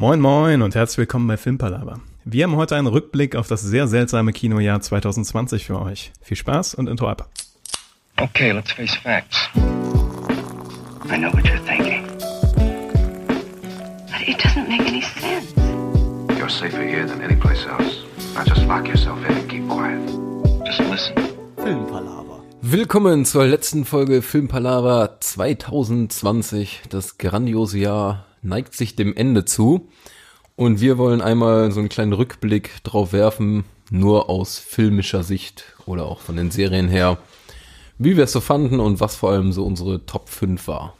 Moin moin und herzlich willkommen bei Filmpalava. Wir haben heute einen Rückblick auf das sehr seltsame Kinojahr 2020 für euch. Viel Spaß und Intro ab. Okay, let's face facts. I know what you're thinking. But it doesn't make any sense. You're safer here than any place else. Now just lock yourself in and keep quiet. Just listen. Willkommen zur letzten Folge Filmpalava 2020. Das grandiose Jahr neigt sich dem Ende zu. Und wir wollen einmal so einen kleinen Rückblick drauf werfen, nur aus filmischer Sicht oder auch von den Serien her, wie wir es so fanden und was vor allem so unsere Top 5 war.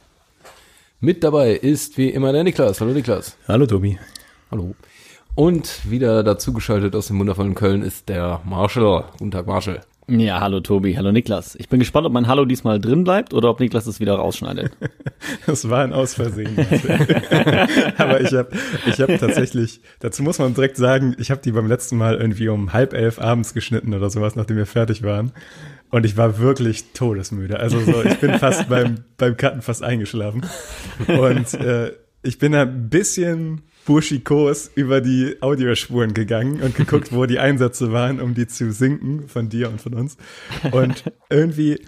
Mit dabei ist wie immer der Niklas. Hallo Niklas. Hallo Tobi. Hallo. Und wieder dazugeschaltet aus dem wundervollen Köln ist der Marshall. Guten Tag, Marshall. Ja, hallo Tobi, hallo Niklas. Ich bin gespannt, ob mein Hallo diesmal drin bleibt oder ob Niklas es wieder rausschneidet. Das war ein Ausversehen. Aber ich habe ich hab tatsächlich, dazu muss man direkt sagen, ich habe die beim letzten Mal irgendwie um halb elf abends geschnitten oder sowas, nachdem wir fertig waren. Und ich war wirklich todesmüde. Also so, ich bin fast beim, beim Cutten fast eingeschlafen. Und äh, ich bin ein bisschen burschikos über die Audiospuren gegangen und geguckt, wo die Einsätze waren, um die zu sinken von dir und von uns. Und irgendwie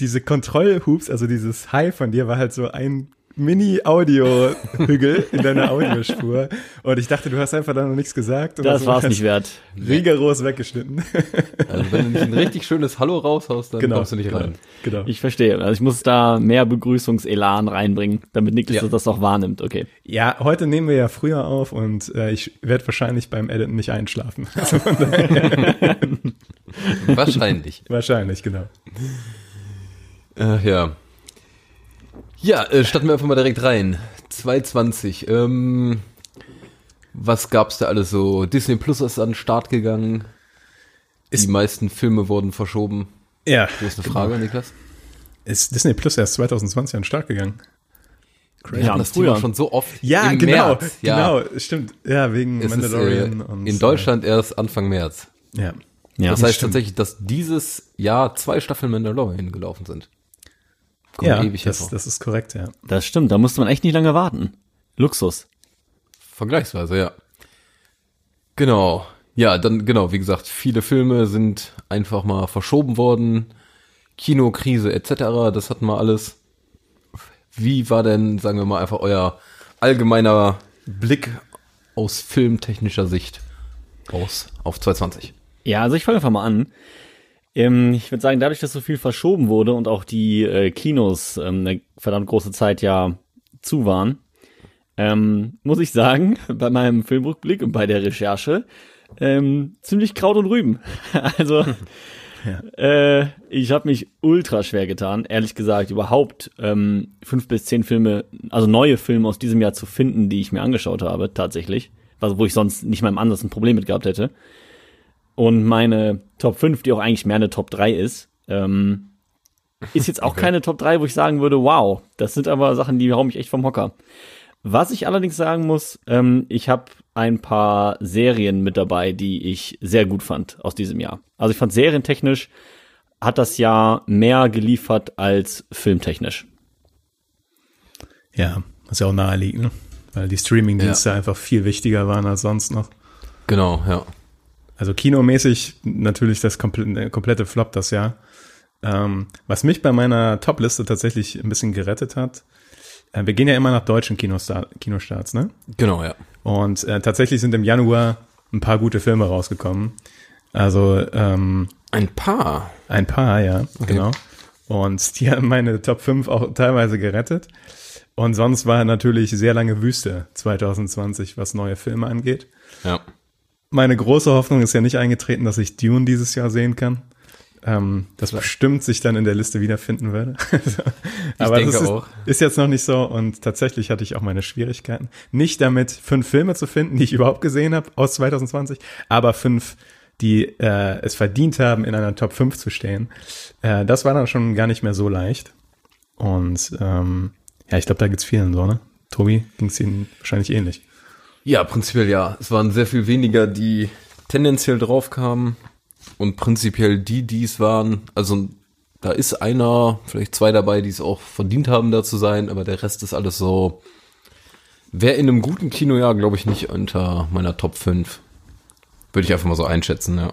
diese Kontrollhoops, also dieses High von dir war halt so ein Mini-Audio-Hügel in deiner Audiospur. Und ich dachte, du hast einfach da noch nichts gesagt. Und Das war's hast nicht wert. Rigoros weggeschnitten. Also wenn du nicht ein richtig schönes Hallo raushaust, dann genau. kommst du nicht genau, rein. Genau. Ich verstehe. Also ich muss da mehr Begrüßungselan reinbringen, damit Niklas Ja. das auch wahrnimmt. Okay. Ja, heute nehmen wir ja früher auf und äh, ich werde wahrscheinlich beim Editen nicht einschlafen. Also Wahrscheinlich. wahrscheinlich, genau. Ach ja. Ja, äh, starten wir einfach mal direkt rein. 220. Ähm, was gab's da alles so? Disney Plus ist an den Start gegangen. Ist- Die meisten Filme wurden verschoben. Ja, Du hast eine Frage, Niklas? ist Disney Plus erst 2020 an den Start gegangen? Wir Ja, das früher. Thema schon so oft. Ja, im genau, März. Ja, genau, stimmt. Ja, wegen Es ist, Mandalorian äh, und in Deutschland erst Anfang März. Äh, ja. Ja, das heißt stimmt. tatsächlich, dass dieses Jahr zwei Staffeln Mandalorian gelaufen sind. Kommt Ja, ewig das, hervor. das ist korrekt, ja. das stimmt. Da musste man echt nicht lange warten. Luxus. Vergleichsweise, ja. Genau. Ja, dann, genau, wie gesagt, viele Filme sind einfach mal verschoben worden. Kinokrise etc., das hatten wir alles. Wie war denn, sagen wir mal, einfach euer allgemeiner Blick aus filmtechnischer Sicht aus auf 220? Ja, also ich fange einfach mal an. Ähm, ich würde sagen, dadurch, dass so viel verschoben wurde und auch die äh, Kinos ähm, eine verdammt große Zeit ja zu waren, ähm, muss ich sagen, bei meinem Filmrückblick und bei der Recherche, ähm, ziemlich Kraut und Rüben. also äh, ich habe mich ultra schwer getan, ehrlich gesagt, überhaupt ähm, fünf bis zehn Filme, also neue Filme aus diesem Jahr zu finden, die ich mir angeschaut habe, tatsächlich. Also wo ich sonst nicht mal im Ansatz ein Problem mit gehabt hätte. Und meine Top 5, die auch eigentlich mehr eine Top 3 ist, ähm, ist jetzt auch keine Top 3, wo ich sagen würde, wow, das sind aber Sachen, die hauen mich echt vom Hocker. Was ich allerdings sagen muss, ähm, ich habe ein paar Serien mit dabei, die ich sehr gut fand aus diesem Jahr. Also ich fand serientechnisch hat das Jahr mehr geliefert als filmtechnisch. Ja, was ja auch naheliegt, ne? Weil die Streamingdienste einfach viel wichtiger waren als sonst noch. Genau, ja. Also kinomäßig natürlich das komplette, komplette Flop das Jahr. Ähm, was mich bei meiner Top-Liste tatsächlich ein bisschen gerettet hat, äh, wir gehen ja immer nach deutschen Kinostar Kinostarts, ne? Genau, ja. Und äh, tatsächlich sind im Januar ein paar gute Filme rausgekommen. Also ähm, Ein paar. ein paar, ja, genau. Und die haben meine Top 5 auch teilweise gerettet. Und sonst war natürlich sehr lange Wüste 2020, was neue Filme angeht. Ja. Meine große Hoffnung ist ja nicht eingetreten, dass ich Dune dieses Jahr sehen kann. Ähm, das bestimmt sich dann in der Liste wiederfinden würde. Aber denke das ist, auch. ist jetzt noch nicht so und tatsächlich hatte ich auch meine Schwierigkeiten. Nicht damit, fünf Filme zu finden, die ich überhaupt gesehen habe aus 2020, aber fünf, die äh, es verdient haben, in einer Top 5 zu stehen. Äh, das war dann schon gar nicht mehr so leicht. Und ähm, ja, ich glaube, da geht's vielen so, ne? Tobi, ging's Ihnen wahrscheinlich ähnlich. Ja, prinzipiell ja. Es waren sehr viel weniger, die tendenziell drauf kamen und prinzipiell die, die es waren. Also da ist einer, vielleicht zwei dabei, die es auch verdient haben, da zu sein, aber der Rest ist alles so Wäre in einem guten Kinojahr, glaube ich, nicht unter meiner Top 5. Würde ich einfach mal so einschätzen, ja.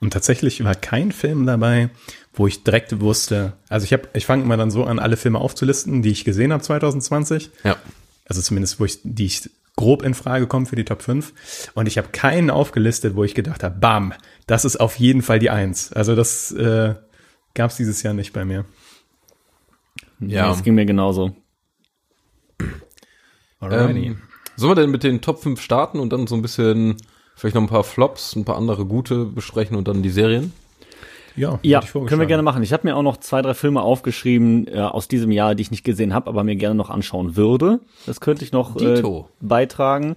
Und tatsächlich war kein Film dabei, wo ich direkt wusste, also ich habe, ich fange immer dann so an, alle Filme aufzulisten, die ich gesehen habe 2020. Ja. Also zumindest, wo ich, die ich grob in Frage kommen für die Top 5. Und ich habe keinen aufgelistet, wo ich gedacht habe, bam, das ist auf jeden Fall die Eins. Also das äh, gab es dieses Jahr nicht bei mir. Ja, das ging mir genauso. Ähm, sollen wir denn mit den Top 5 starten und dann so ein bisschen vielleicht noch ein paar Flops, ein paar andere gute besprechen und dann die Serien? Ja, Ja, können wir gerne machen. Ich habe mir auch noch zwei, drei Filme aufgeschrieben äh, aus diesem Jahr, die ich nicht gesehen habe, aber mir gerne noch anschauen würde. Das könnte ich noch äh, beitragen.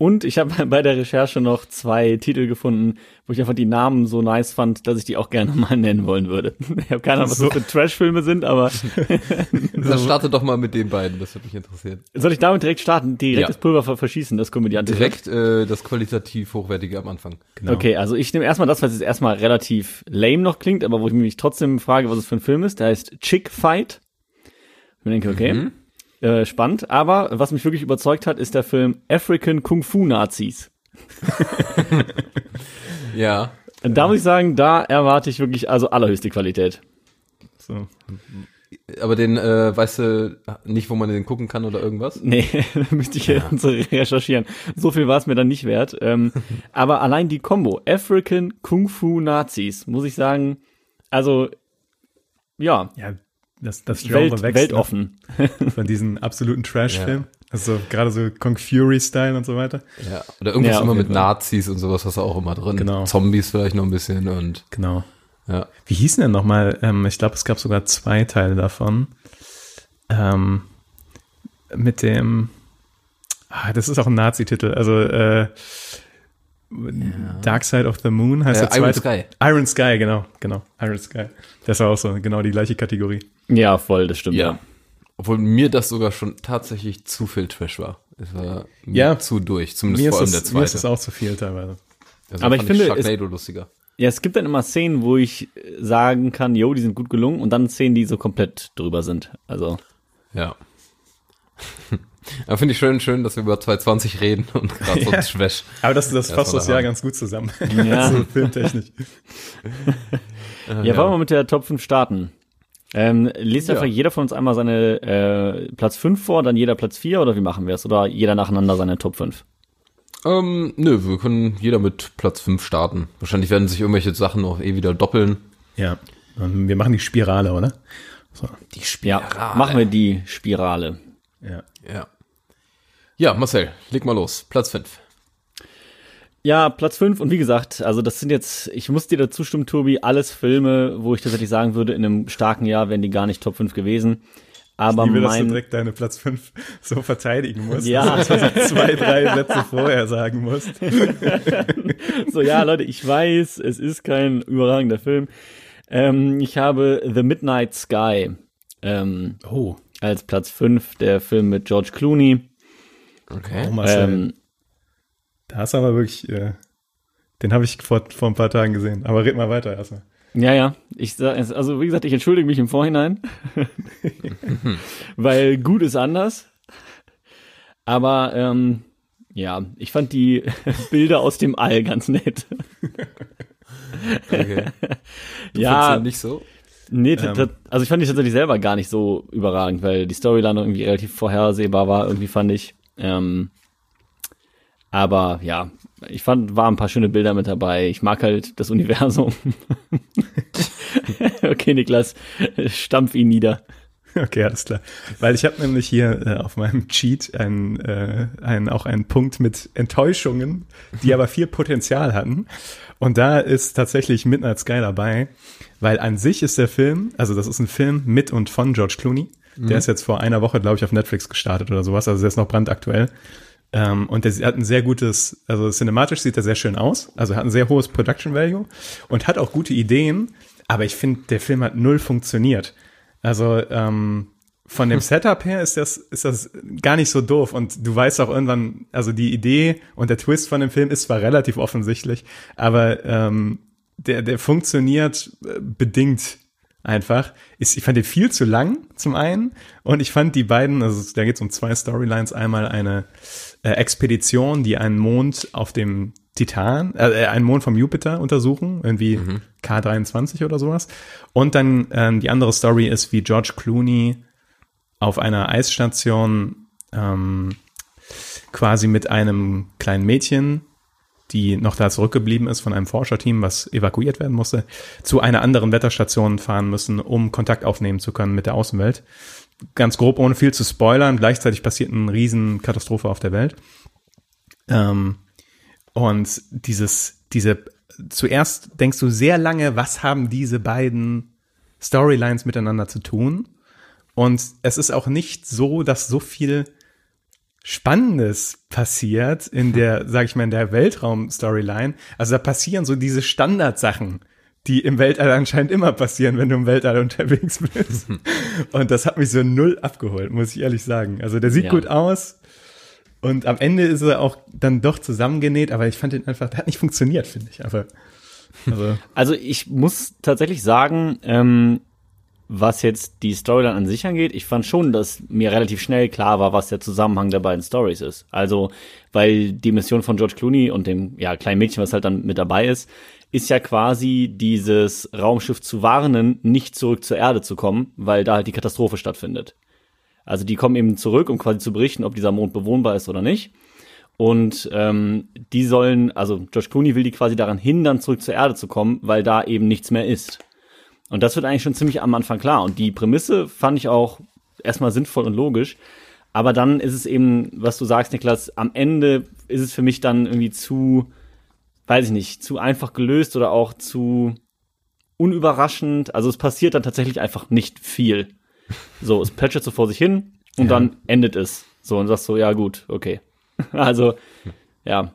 Und ich habe bei der Recherche noch zwei Titel gefunden, wo ich einfach die Namen so nice fand, dass ich die auch gerne mal nennen wollen würde. Ich habe keine Ahnung, was So. das für Trash-Filme sind, aber Dann starte doch mal mit den beiden, das würde mich interessieren. soll ich damit direkt starten? Direkt Ja. das Pulver ver- verschießen, das Komödiantische? Direkt äh, das qualitativ Hochwertige am Anfang. Genau. Okay, also ich nehme erstmal das, was jetzt erstmal relativ lame noch klingt, aber wo ich mich trotzdem frage, was es für ein Film ist. Der heißt Chick Fight. Ich denke, okay, äh, spannend. Aber was mich wirklich überzeugt hat, ist der Film African Kung Fu Nazis. Ja. Da muss ich sagen, da erwarte ich wirklich also allerhöchste Qualität. So. Aber den, äh, weißt du nicht, wo man den gucken kann oder irgendwas? Nee, da müsste ich jetzt recherchieren. So viel war es mir dann nicht wert. Ähm, aber allein die Combo African Kung Fu Nazis, muss ich sagen, also ja, Ja, das, das Genre Welt, wächst ne? weltoffen. von diesen absoluten Trash-Film. Also gerade so Kong Fury-Style und so weiter. Ja. Oder irgendwas Ja, immer mit Fall. Nazis und sowas hast du auch immer drin. Genau. Zombies vielleicht noch ein bisschen und Genau. ja. Wie hießen denn nochmal? Ähm, ich glaube, es gab sogar zwei Teile davon. Ähm, mit dem, ah, das ist auch ein Nazi-Titel. Also äh, Dark Side of the Moon heißt Äh, der Iron zweite. Sky. Iron Sky, genau, genau. Iron Sky. Das war auch so genau die gleiche Kategorie. Ja, voll, das stimmt. Ja. Obwohl mir das sogar schon tatsächlich zu viel Trash war. Es war mir Ja. zu durch, zumindest Mir vor ist, allem das, der mir ist das zweite. auch zu viel teilweise. Also Aber ich finde, es- Sharknado lustiger. Ja, es gibt dann immer Szenen, wo ich sagen kann, yo, die sind gut gelungen und dann Szenen, die so komplett drüber sind. Also, Ja. Aber finde ich schön, schön, dass wir über 220 reden und gerade so Ja. Trash. Aber das, das Ja, fasst das Jahr haben. ganz gut zusammen. Ja. so filmtechnisch. ja, wollen wir mit der Top 5 starten? Ähm, liest Ja. einfach jeder von uns einmal seine äh, Platz 5 vor, dann jeder Platz 4 oder wie machen wir es? Oder jeder nacheinander seine Top 5? Ähm, nö, wir können jeder mit Platz 5 starten. Wahrscheinlich werden sich irgendwelche Sachen auch eh wieder doppeln. Ja. Und wir machen die Spirale, oder? So. Die Ja, machen wir die Spirale. Ja. Ja. Ja, Marcel, leg mal los. Platz 5. Ja, Platz 5 und wie gesagt, also das sind jetzt, ich muss dir dazu stimmen, Tobi, alles Filme, wo ich tatsächlich sagen würde, in einem starken Jahr wären die gar nicht Top 5 gewesen. Aber Ich liebe, dass du mein, direkt deine Platz 5 so verteidigen musst. Ja. dass du quasi zwei, drei Sätze vorher sagen musst. so ja, Leute, ich weiß, es ist kein überragender Film. Ähm, ich habe The Midnight Sky ähm, Oh, als Platz 5, der Film mit George Clooney. Okay. oh Marcel. Ähm, da ist aber wirklich, äh, den habe ich vor, vor ein paar Tagen gesehen. Aber red mal weiter erstmal. Ja, ja. Ich also wie gesagt, ich entschuldige mich im Vorhinein, weil gut ist anders. Aber ähm, ja, ich fand die Bilder aus dem All ganz nett. okay. Du Ja. nicht so? Nee, Ähm. also ich fand die tatsächlich selber gar nicht so überragend, weil die Storyline irgendwie relativ vorhersehbar war, irgendwie fand ich. Ähm, aber ja, ich fand, waren ein paar schöne Bilder mit dabei. Ich mag halt das Universum. okay, Niklas, stampf ihn nieder. Okay, alles klar. Weil ich habe nämlich hier äh, auf meinem Cheat einen, äh, einen, auch einen Punkt mit Enttäuschungen, die aber viel Potenzial hatten. Und da ist tatsächlich Midnight Sky dabei, weil an sich ist der Film, also das ist ein Film mit und von George Clooney. Der ist jetzt vor einer Woche, glaube ich, auf Netflix gestartet oder sowas, also der ist noch brandaktuell. Ähm, und der hat ein sehr gutes, also cinematisch sieht er sehr schön aus, also hat ein sehr hohes Production Value und hat auch gute Ideen, aber ich finde, der Film hat null funktioniert. Also ähm, von dem Setup her ist das, ist das gar nicht so doof und du weißt auch irgendwann, also die Idee und der Twist von dem Film ist zwar relativ offensichtlich, aber ähm, der, der funktioniert äh, bedingt. Einfach. Ist, ich fand den viel zu lang zum einen und ich fand die beiden, also da geht es um zwei Storylines, einmal eine äh, Expedition, die einen Mond auf dem Titan, äh, einen Mond vom Jupiter untersuchen, irgendwie K23 oder sowas. Und dann ähm, die andere Story ist, wie George Clooney auf einer Eisstation ähm, quasi mit einem kleinen Mädchen, die noch da zurückgeblieben ist von einem Forscherteam, was evakuiert werden musste, zu einer anderen Wetterstation fahren müssen, um Kontakt aufnehmen zu können mit der Außenwelt. Ganz grob, ohne viel zu spoilern. Gleichzeitig passiert eine Riesenkatastrophe auf der Welt. Ähm, und dieses, diese, zuerst denkst du sehr lange, was haben diese beiden Storylines miteinander zu tun? Und es ist auch nicht so, dass so viel Spannendes passiert in der, sag ich mal, in der Weltraum-Storyline. Also da passieren so diese Standardsachen, die im Weltall anscheinend immer passieren, wenn du im Weltall unterwegs bist. Und das hat mich so null abgeholt, muss ich ehrlich sagen. Also der sieht Ja. gut aus. Und am Ende ist er auch dann doch zusammengenäht, aber ich fand ihn einfach, der hat nicht funktioniert, finde ich. Aber, also, Also ich muss tatsächlich sagen, ähm, was jetzt die Storyline an sich angeht, ich fand schon, dass mir relativ schnell klar war, was der Zusammenhang der beiden Stories ist. Also, weil die Mission von George Clooney und dem ja, kleinen Mädchen, was halt dann mit dabei ist, ist ja quasi dieses Raumschiff zu warnen, nicht zurück zur Erde zu kommen, weil da halt die Katastrophe stattfindet. Also die kommen eben zurück, um quasi zu berichten, ob dieser Mond bewohnbar ist oder nicht. Und ähm, die sollen, also George Clooney will die quasi daran hindern, zurück zur Erde zu kommen, weil da eben nichts mehr ist. Und das wird eigentlich schon ziemlich am Anfang klar. Und die Prämisse fand ich auch erstmal sinnvoll und logisch. Aber dann ist es eben, was du sagst, Niklas, am Ende ist es für mich dann irgendwie zu, weiß ich nicht, zu einfach gelöst oder auch zu unüberraschend. Also es passiert dann tatsächlich einfach nicht viel. So, es plätschert so vor sich hin und Ja. dann endet es. So, und sagst so, ja gut, okay. Also, ja.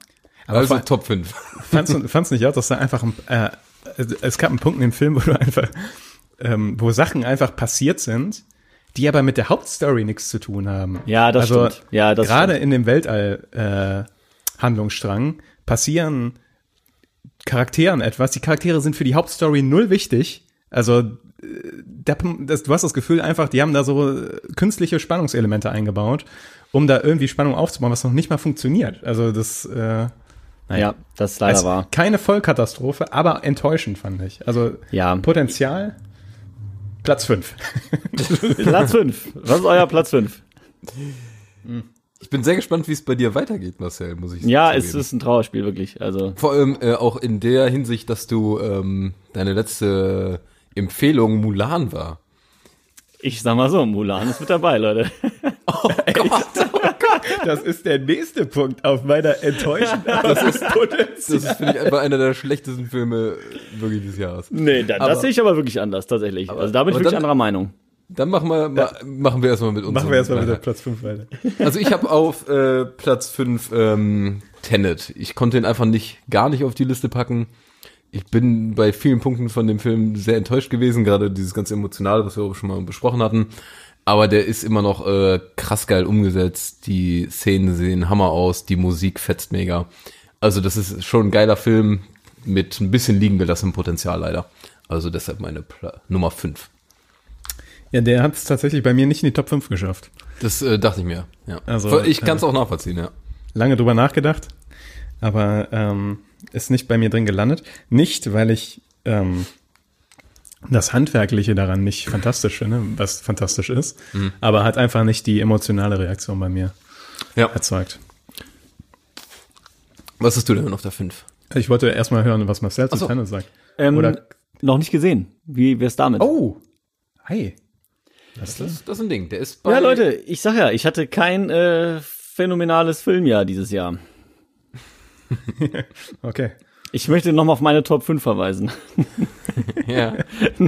aber also vor- Top 5. fandst du fandst du nicht auch, dass da einfach ein, äh, es gab einen Punkt in dem Film, wo du einfach, ähm, wo Sachen einfach passiert sind, die aber mit der Hauptstory nichts zu tun haben. Ja, das also, stimmt. Ja, das gerade in dem Weltall äh, Handlungsstrang passieren Charakteren etwas. Die Charaktere sind für die Hauptstory null wichtig. Also äh, der, das, du hast das Gefühl einfach, die haben da so künstliche Spannungselemente eingebaut, um da irgendwie Spannung aufzubauen, was noch nicht mal funktioniert. Also das äh, Ja, das leider also war. keine Vollkatastrophe, aber enttäuschend fand ich. Also Ja. Potenzial Platz 5. Platz 5. Was ist euer Platz 5? Ich bin sehr gespannt, wie es bei dir weitergeht, Marcel, muss ich Ja, zugeben. es ist ein Trauerspiel, wirklich. Also, Vor allem äh, auch in der Hinsicht, dass du ähm, deine letzte Empfehlung Mulan war. Ich sag mal so, Mulan ist mit dabei, Leute. Das ist der nächste Punkt auf meiner enttäuschenden das ist Das ist, finde ich, einfach einer der schlechtesten Filme wirklich des Jahres. Nee, da, Aber- das sehe ich aber wirklich anders, tatsächlich. also da bin ich aber wirklich dann- anderer Meinung. Dann machen wir, ma, machen wir erstmal mit uns. Machen wir erstmal mit der Platz 5 weiter. Also ich habe auf äh, Platz 5 ähm, Tenet. Ich konnte ihn einfach nicht, gar nicht auf die Liste packen. Ich bin bei vielen Punkten von dem Film sehr enttäuscht gewesen, gerade dieses ganze Emotionale, was wir auch schon mal besprochen hatten. Aber der ist immer noch äh, krass geil umgesetzt. Die Szenen sehen Hammer aus, die Musik fetzt mega. Also das ist schon ein geiler Film mit ein bisschen liegen gelassenem Potenzial leider. Also deshalb meine Pla Nummer 5. Ja, der hat es tatsächlich bei mir nicht in die Top 5 geschafft. Das äh, dachte ich mir. Ja. Also, ich kann es auch nachvollziehen, ja. Lange drüber nachgedacht, aber ähm, ist nicht bei mir drin gelandet. Nicht, weil ich ähm, das Handwerkliche daran nicht fantastisch finde, was fantastisch ist, aber hat einfach nicht die emotionale Reaktion bei mir Ja. erzeugt. Was hast du denn auf der 5? Ich wollte erstmal hören, was Marcel zu so. Tenet sagt. Ähm, Oder- noch nicht gesehen. Wie wär's damit? Oh, hi. Das, das ist ein Ding. Der ist bei. ja, Leute, ich sag ja, ich hatte kein äh, phänomenales Filmjahr dieses Jahr. Okay. Ich möchte nochmal auf meine Top 5 verweisen. Ja.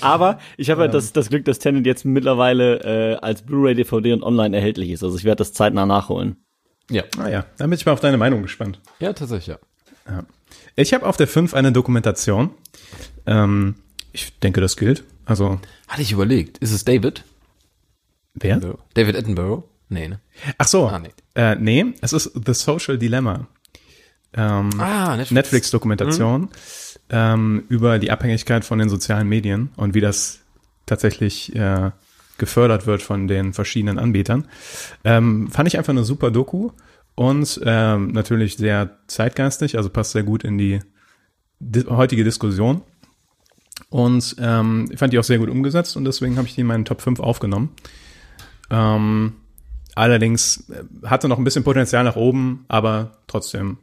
Aber ich habe ja das, das Glück, dass Tenet jetzt mittlerweile äh, als Blu-ray, DVD und online erhältlich ist. Also ich werde das zeitnah nachholen. ja. Ah ja, dann bin ich mal auf deine Meinung gespannt. Ja, tatsächlich, ja. Ich habe auf der 5 eine Dokumentation. Ähm, ich denke, das gilt. Also, Hatte ich überlegt. Ist es David? wer? David Attenborough? Nee, ne? Ach so. Ah, nee. Äh, nee, es ist The Social Dilemma. Ähm, Ah, Netflix-Dokumentation. ähm, über die Abhängigkeit von den sozialen Medien und wie das tatsächlich äh, gefördert wird von den verschiedenen Anbietern. Ähm, fand ich einfach eine super Doku und ähm, natürlich sehr zeitgeistig, also passt sehr gut in die di heutige Diskussion. Und ähm, ich fand die auch sehr gut umgesetzt und deswegen habe ich die in meinen Top 5 aufgenommen. Ähm, allerdings äh, hatte noch ein bisschen Potenzial nach oben, aber trotzdem,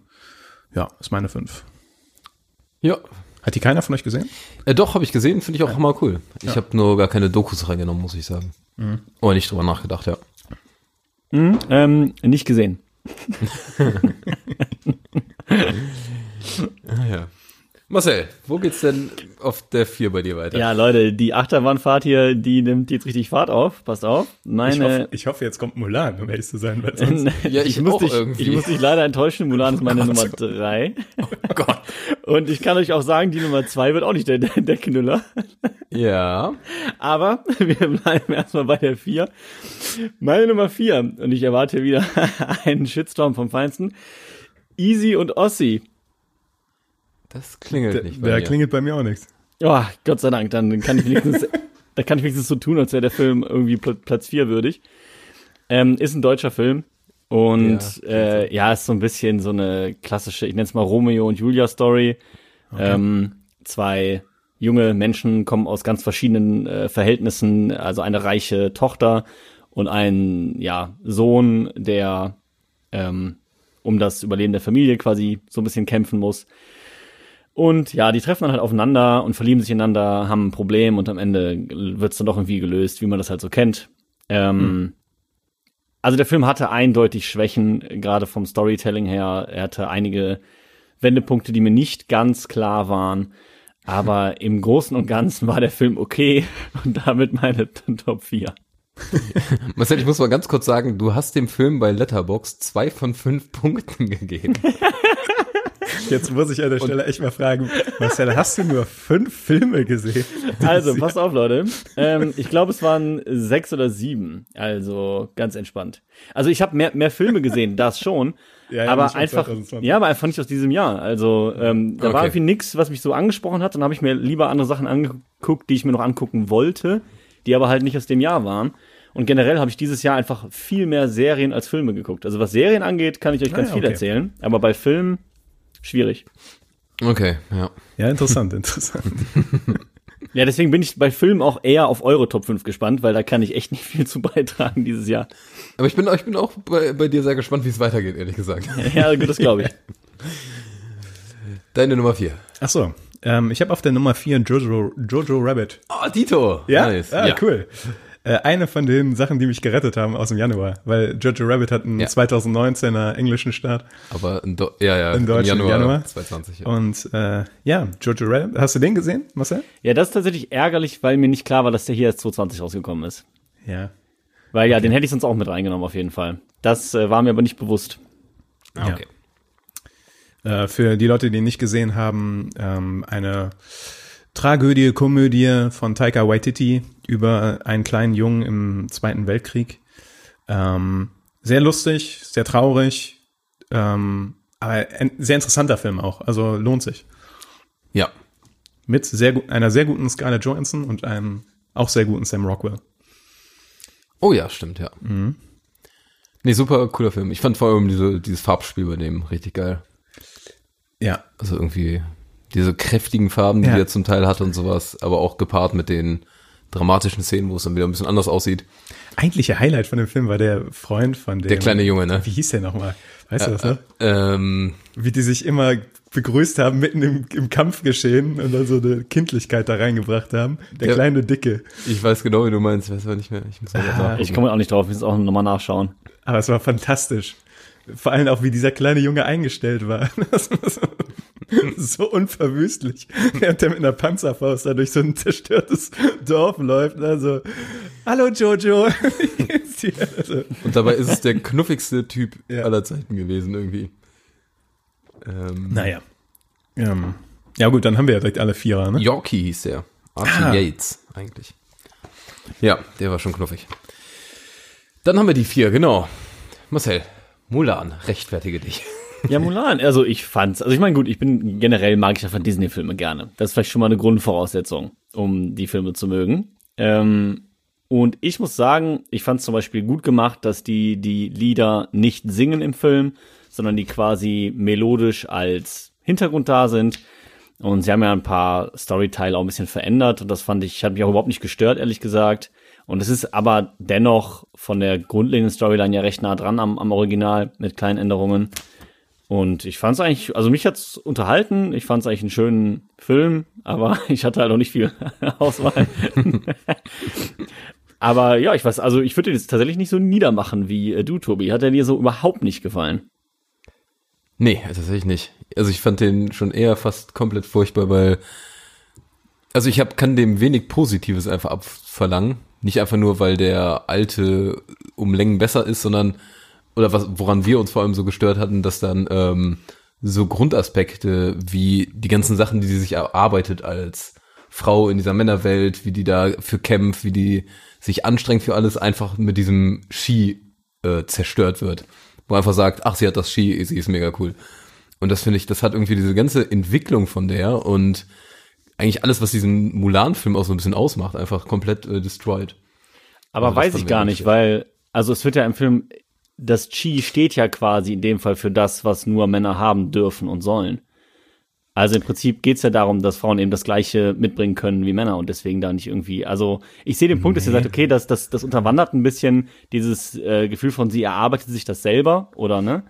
ja, ist meine 5. Ja. Hat die keiner von euch gesehen? Äh, doch, habe ich gesehen, finde ich auch immer cool. Ich habe nur gar keine Dokus reingenommen, muss ich sagen. Oder nicht drüber nachgedacht, ja. Hm, ähm, nicht gesehen. Ah, ja. Marcel, wo geht's denn auf der 4 bei dir weiter? Ja, Leute, die Achterbahnfahrt hier, die nimmt jetzt richtig Fahrt auf. Passt auf. Ich Meine. hoffe, ich hoffe, jetzt kommt Mulan, um ehrlich zu sein, weil sonst Ja, ich muss auch dich, irgendwie. Ich muss dich leider enttäuschen. Mulan ist meine Nummer drei. Oh Gott. Und ich kann euch auch sagen, die Nummer zwei wird auch nicht der, der, der Knüller. Ja. Aber wir bleiben erstmal bei der vier. Meine Nummer vier. Und ich erwarte wieder einen Shitstorm vom Feinsten. Easy und Ossi. Das klingelt nicht bei der mir. klingelt bei mir auch nichts. Oh, Gott sei Dank, dann kann ich wenigstens, da kann ich wenigstens so tun, als wäre der Film irgendwie Pl Platz 4 würdig. Ähm, ist ein deutscher Film. Und Ja, äh, ja, ist so ein bisschen so eine klassische, ich nenne es mal Romeo und Julia Story. Ähm, zwei junge Menschen kommen aus ganz verschiedenen äh, Verhältnissen, also eine reiche Tochter und ein ja, Sohn, der ähm, um das Überleben der Familie quasi so ein bisschen kämpfen muss. Und ja, die treffen dann halt aufeinander und verlieben sich ineinander, haben ein Problem und am Ende wird's dann doch irgendwie gelöst, wie man das halt so kennt. Ähm, Also der Film hatte eindeutig Schwächen, gerade vom Storytelling her. Er hatte einige Wendepunkte, die mir nicht ganz klar waren. Aber im Großen und Ganzen war der Film okay und damit meine Top 4. Marcel, ich muss mal ganz kurz sagen, du hast dem Film bei Letterbox zwei von fünf Punkten gegeben. Jetzt muss ich an der Stelle echt mal fragen, Marcel, hast du nur fünf Filme gesehen? Also, passt auf, Leute. Ähm, ich glaube, es waren sechs oder sieben. Also ganz entspannt. Also ich habe mehr, mehr Filme gesehen, das schon. Ja, ja, aber einfach, 2020. ja, aber einfach nicht aus diesem Jahr. Also ähm, da war Okay. irgendwie nix, was mich so angesprochen hat. Dann habe ich mir lieber andere Sachen angeguckt, die ich mir noch angucken wollte, die aber halt nicht aus dem Jahr waren. Und generell habe ich dieses Jahr einfach viel mehr Serien als Filme geguckt. Also was Serien angeht, kann ich euch ganz Ah, ja, viel okay. erzählen. Aber bei Filmen schwierig. Okay, ja. Ja, interessant, interessant. Ja, deswegen bin ich bei Filmen auch eher auf eure Top 5 gespannt, weil da kann ich echt nicht viel zu beitragen dieses Jahr. Aber ich bin, ich bin auch bei, bei dir sehr gespannt, wie es weitergeht, ehrlich gesagt. Ja, gut, das glaube ich. Deine Nummer vier. Ach so, ähm, ich habe auf der Nummer vier Jojo, Jojo Rabbit. Oh, Dito. Ja, Nice. ah, ja. cool. Äh, eine von den Sachen, die mich gerettet haben aus dem Januar, weil Jojo Rabbit hat einen Ja. 2019er englischen Start. Aber in, Do ja, ja, In Deutschland im Januar, Januar. 2020. Ja. Und äh, ja, Jojo Rabbit, hast du den gesehen, Marcel? Ja, das ist tatsächlich ärgerlich, weil mir nicht klar war, dass der hier erst 2020 rausgekommen ist. Ja. Weil ja, den hätte ich sonst auch mit reingenommen auf jeden Fall. Das äh, war mir aber nicht bewusst. Ah, okay. Äh, für die Leute, die ihn nicht gesehen haben, ähm, eine Tragödie, Komödie von Taika Waititi über einen kleinen Jungen im Zweiten Weltkrieg. Ähm, sehr lustig, sehr traurig, ähm, aber ein sehr interessanter Film auch. Also lohnt sich. Ja. Mit sehr einer sehr guten Scarlett Johansson und einem auch sehr guten Sam Rockwell. Oh ja, stimmt, ja. Mhm. Nee, super cooler Film. Ich fand vor allem diese, dieses Farbspiel bei dem richtig geil. Ja, Also irgendwie diese kräftigen Farben, die Ja. er zum Teil hat und sowas, aber auch gepaart mit den dramatischen Szenen, wo es dann wieder ein bisschen anders aussieht. eigentliche Highlight von dem Film war der Freund von dem. Der kleine Junge, ne? Wie hieß der nochmal? Weißt du das noch? Ähm, wie die sich immer begrüßt haben mitten im, im Kampfgeschehen und dann so eine Kindlichkeit da reingebracht haben. Der Ja. kleine Dicke. ich weiß genau, wie du meinst, weiß aber nicht mehr. Ich muss mal Ah. Ich komme auch nicht drauf, ich muss auch nochmal nachschauen. Aber es war fantastisch. Vor allem auch, wie dieser kleine Junge eingestellt war. So, unverwüstlich. Während er mit einer Panzerfaust da durch so ein zerstörtes Dorf läuft. Also, hallo Jojo. Also, Und dabei ist es der knuffigste Typ Ja. aller Zeiten gewesen irgendwie. Ähm, naja. Ähm, ja gut, dann haben wir ja direkt alle Vierer, ne? Yorkie hieß der. Archie Ah. Yates eigentlich. Ja, der war schon knuffig. Dann haben wir die vier, genau. Marcel, Mulan, rechtfertige dich. Ja, Mulan, also ich fand's, also ich meine, gut, ich bin generell mag ich einfach Disney-Filme gerne. Das ist vielleicht schon mal eine Grundvoraussetzung, um die Filme zu mögen. Ähm, und ich muss sagen, ich fand's zum Beispiel gut gemacht, dass die die Lieder nicht singen im Film, sondern die quasi melodisch als Hintergrund da sind. Und sie haben ja ein paar Storyteile auch ein bisschen verändert und das fand ich, hat mich auch überhaupt nicht gestört, ehrlich gesagt. Und es ist aber dennoch von der grundlegenden Storyline ja recht nah dran am, am Original mit kleinen Änderungen. Und ich fand es eigentlich, also mich hat's unterhalten. Ich fand es eigentlich einen schönen Film, aber ich hatte halt auch nicht viel Auswahl. aber ja, ich weiß, also ich würde den jetzt tatsächlich nicht so niedermachen wie äh, du, Tobi. Hat er dir so überhaupt nicht gefallen? Nee, tatsächlich nicht. Also ich fand den schon eher fast komplett furchtbar, weil also ich hab, kann dem wenig Positives einfach abverlangen. Nicht einfach nur, weil der alte um Längen besser ist, sondern oder was, woran wir uns vor allem so gestört hatten, dass dann ähm, so Grundaspekte wie die ganzen Sachen, die sie sich erarbeitet als Frau in dieser Männerwelt, wie die da für kämpft, wie die sich anstrengt für alles, einfach mit diesem Ski äh, zerstört wird. Wo einfach sagt, ach, sie hat das Ski, sie ist mega cool. Und das finde ich, das hat irgendwie diese ganze Entwicklung von der und eigentlich alles, was diesen Mulan-Film auch so ein bisschen ausmacht, einfach komplett äh, destroyed. Aber Also weiß ich gar nicht, weil, also es wird ja im Film, das Chi steht ja quasi in dem Fall für das, was nur Männer haben dürfen und sollen. Also im Prinzip geht's ja darum, dass Frauen eben das Gleiche mitbringen können wie Männer und deswegen da nicht irgendwie. Also ich sehe den Punkt, dass ihr sagt, okay, das, das, das unterwandert ein bisschen dieses äh, Gefühl von sie erarbeitet sich das selber, oder ne?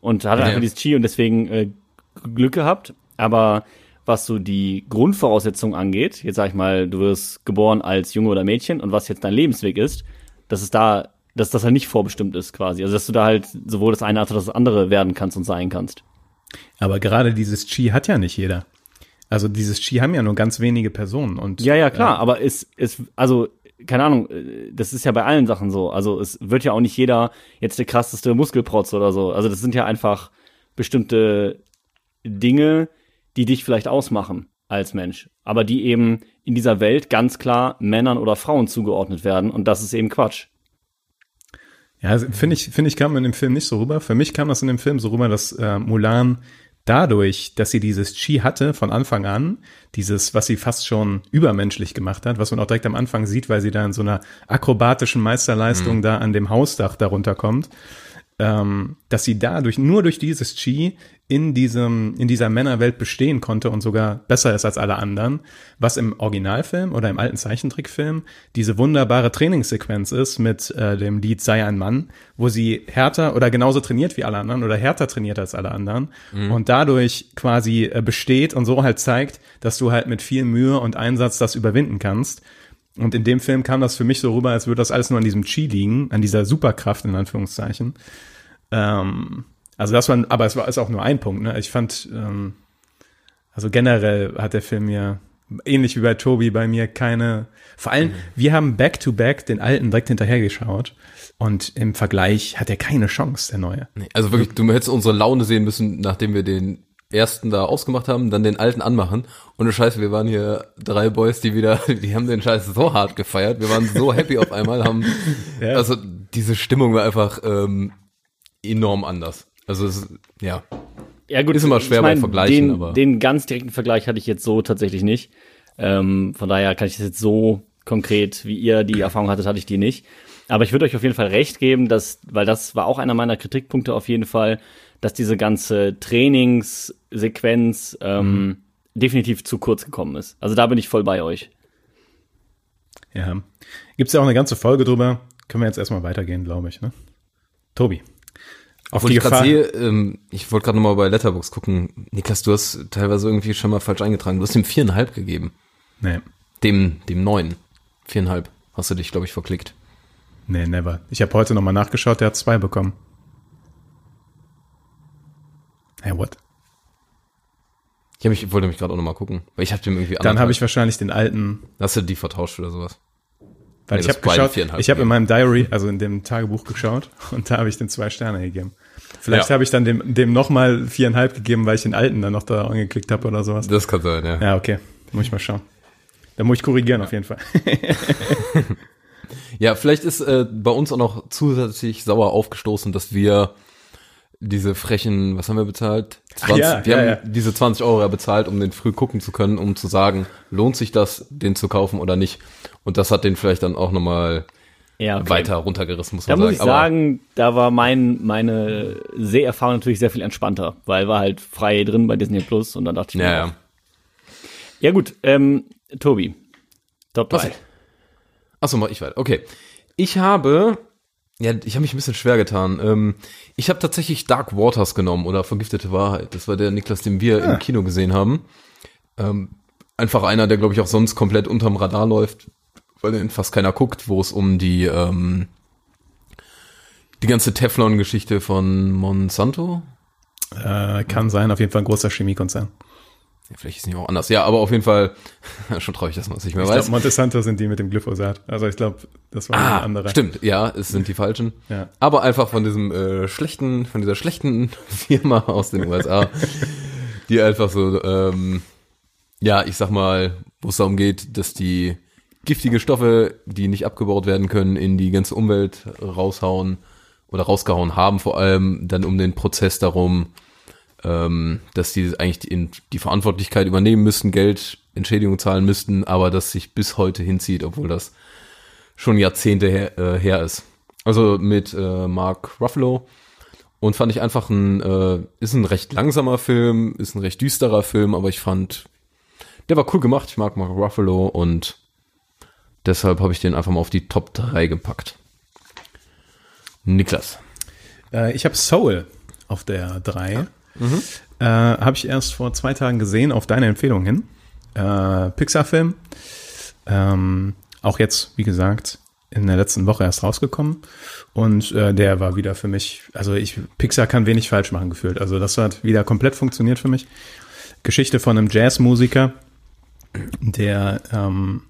Und hat Ja. einfach dieses Chi und deswegen äh, Glück gehabt. Aber was so die Grundvoraussetzungen angeht, jetzt sag ich mal, du wirst geboren als Junge oder Mädchen und was jetzt dein Lebensweg ist, dass es da, dass das halt nicht vorbestimmt ist quasi. Also dass du da halt sowohl das eine als auch das andere werden kannst und sein kannst. Aber gerade dieses Chi hat ja nicht jeder. Also dieses Chi haben ja nur ganz wenige Personen und Ja, ja, klar, aber es, es, also, keine Ahnung, äh, das ist ja bei allen Sachen so. Also es wird ja auch nicht jeder jetzt der krasseste Muskelprotz oder so. Also das sind ja einfach bestimmte Dinge, die dich vielleicht ausmachen als Mensch, aber die eben in dieser Welt ganz klar Männern oder Frauen zugeordnet werden und das ist eben Quatsch. Ja, also finde ich, finde ich, kam in dem Film nicht so rüber. Für mich kam das in dem Film so rüber, dass äh, Mulan dadurch, dass sie dieses Chi hatte von Anfang an, dieses, was sie fast schon übermenschlich gemacht hat, was man auch direkt am Anfang sieht, weil sie da in so einer akrobatischen Meisterleistung da an dem Hausdach darunter kommt, ähm, dass sie dadurch, nur durch dieses Chi in diesem, in dieser Männerwelt bestehen konnte und sogar besser ist als alle anderen, was im Originalfilm oder im alten Zeichentrickfilm diese wunderbare Trainingssequenz ist mit äh, dem Lied Sei ein Mann, wo sie härter oder genauso trainiert wie alle anderen oder härter trainiert als alle anderen und dadurch quasi äh, besteht und so halt zeigt, dass du halt mit viel Mühe und Einsatz das überwinden kannst. Und in dem Film kam das für mich so rüber, als würde das alles nur an diesem Chi liegen, an dieser Superkraft in Anführungszeichen. Ähm, also das war, aber es war ist auch nur ein Punkt. Ne? Ich fand, ähm, also generell hat der Film mir ähnlich wie bei Tobi bei mir keine. Vor allem, wir haben Back to Back den alten direkt hinterher geschaut und im Vergleich hat er keine Chance, der neue. Nee, also wirklich, du hättest unsere Laune sehen müssen, nachdem wir den ersten da ausgemacht haben, dann den alten anmachen. Und du Scheiße, wir waren hier drei Boys, die wieder, die haben den Scheiß so hart gefeiert. Wir waren so happy auf einmal, haben, Ja. also diese Stimmung war einfach ähm, enorm anders. Also es, ja, Ja, gut, Ist immer schwer bei mein, Vergleichen, den, aber- Den ganz direkten Vergleich hatte ich jetzt so tatsächlich nicht. Ähm, von daher kann ich das jetzt so konkret, wie ihr die Erfahrung hattet, hatte ich die nicht. Aber ich würde euch auf jeden Fall recht geben, dass, weil das war auch einer meiner Kritikpunkte auf jeden Fall, dass diese ganze Trainingssequenz ähm, definitiv zu kurz gekommen ist. Also da bin ich voll bei euch. Ja. Gibt's ja auch eine ganze Folge drüber. Können wir jetzt erstmal weitergehen, glaube ich, ne? Tobi. Auf Obwohl ich gerade sehe, ähm, ich wollte gerade nochmal bei Letterbox gucken. Niklas, du hast teilweise irgendwie schon mal falsch eingetragen. Du hast ihm viereinhalb gegeben. Nee, Dem, dem neuen. Viereinhalb. Hast du dich, glaube ich, verklickt. nee, never. Ich habe heute nochmal nachgeschaut, der hat zwei bekommen. Hey, what? Ich, hab ich wollte mich gerade auch nochmal gucken. Weil ich habe dem irgendwie Dann habe ich wahrscheinlich den alten, Hast du die vertauscht oder sowas? Weil Nee, ich habe geschaut, ich habe in meinem Diary, also in dem Tagebuch geschaut und da habe ich den zwei Sterne gegeben. Vielleicht Ja. habe ich dann dem, dem nochmal viereinhalb gegeben, weil ich den alten dann noch da angeklickt habe oder sowas. Das kann sein, ja. Ja, okay. Muss ich mal schauen. Da muss ich korrigieren auf jeden Fall. Ja, vielleicht ist äh, bei uns auch noch zusätzlich sauer aufgestoßen, dass wir diese frechen, was haben wir bezahlt? Ach 20, ja, wir ja, haben ja. diese 20 Euro ja bezahlt, um den früh gucken zu können, um zu sagen, lohnt sich das, den zu kaufen oder nicht. Und das hat den vielleicht dann auch nochmal Ja, okay. weiter runtergerissen, muss Da man muss sagen. ich sagen, da war mein, meine Seherfahrung natürlich sehr viel entspannter, weil war halt frei drin bei Disney Plus und dann dachte ich mir, ja, ja. ja gut, ähm, Tobi, Top Was? 3. Achso, mach ich weiter. Okay. Ich habe, ja, ich habe mich ein bisschen schwer getan. Ähm, ich habe tatsächlich Dark Waters genommen oder Vergiftete Wahrheit. Das war der Niklas, den wir im Kino gesehen haben. Ähm, einfach einer, der, glaube ich, auch sonst komplett unterm Radar läuft, weil den fast keiner guckt, wo es um die, ähm, die ganze Teflon-Geschichte von Monsanto Äh, kann sein, auf jeden Fall ein großer Chemiekonzern. Ja, vielleicht ist es nicht auch anders. Ja, aber auf jeden Fall schon traurig, dass man es nicht mehr Ich weiß. glaube, Montesanto sind die mit dem Glyphosat. Also ich glaube, das war Ah, ein anderer. stimmt, ja, es sind die falschen. Ja. Aber einfach von diesem äh, schlechten, von dieser schlechten Firma aus den USA, die einfach so, ähm, ja, ich sag mal, wo es darum geht, dass die giftige Stoffe, die nicht abgebaut werden können, in die ganze Umwelt raushauen oder rausgehauen haben, vor allem dann um den Prozess darum, ähm, dass die eigentlich die, die Verantwortlichkeit übernehmen müssten, Geld, Entschädigung zahlen müssten, aber das sich bis heute hinzieht, obwohl das schon Jahrzehnte her, äh, her ist. Also mit äh, Mark Ruffalo und fand ich einfach ein, äh, ist ein recht langsamer Film, ist ein recht düsterer Film, aber ich fand, der war cool gemacht. Ich mag Mark Ruffalo und deshalb habe ich den einfach mal auf die Top 3 gepackt. Niklas. Äh, ich habe Soul auf der 3. Äh, habe ich erst vor zwei Tagen gesehen, auf deine Empfehlung hin. Äh, Pixar-Film. Ähm, auch jetzt, wie gesagt, in der letzten Woche erst rausgekommen. Und äh, der war wieder für mich, also ich, Pixar kann wenig falsch machen gefühlt. Also das hat wieder komplett funktioniert für mich. Geschichte von einem Jazzmusiker, der ähm,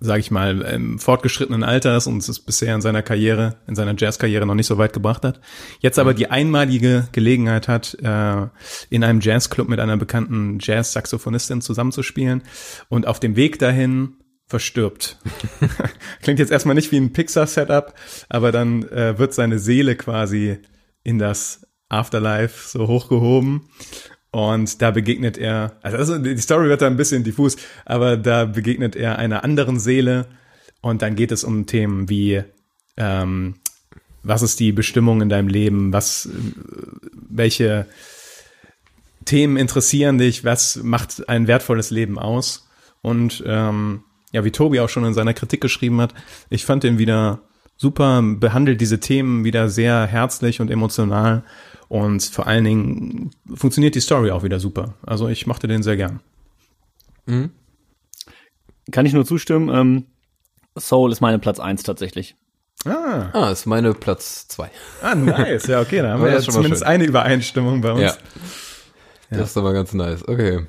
sage ich mal, im fortgeschrittenen Alter ist und es bisher in seiner Karriere, in seiner Jazzkarriere noch nicht so weit gebracht hat. Jetzt aber die einmalige Gelegenheit hat, äh, in einem Jazzclub mit einer bekannten Jazz-Saxophonistin zusammenzuspielen und auf dem Weg dahin verstirbt. Klingt jetzt erstmal nicht wie ein Pixar-Setup, aber dann äh, wird seine Seele quasi in das Afterlife so hochgehoben und da begegnet er, also also die Story wird da ein bisschen diffus, aber da begegnet er einer anderen Seele. Und dann geht es um Themen wie, ähm, was ist die Bestimmung in deinem Leben, was, welche Themen interessieren dich, was macht ein wertvolles Leben aus? Und ähm, ja, wie Tobi auch schon in seiner Kritik geschrieben hat, ich fand den wieder super, behandelt diese Themen wieder sehr herzlich und emotional und vor allen Dingen funktioniert die Story auch wieder super. Also ich mochte den sehr gern. Kann ich nur zustimmen. Ähm, Soul ist meine Platz 1 tatsächlich. Ah, Ah, ist meine Platz 2. ah nice. Ja, okay, da haben Ja, wir ja zumindest eine Übereinstimmung bei uns. Ja. Das ist aber ganz nice. Okay.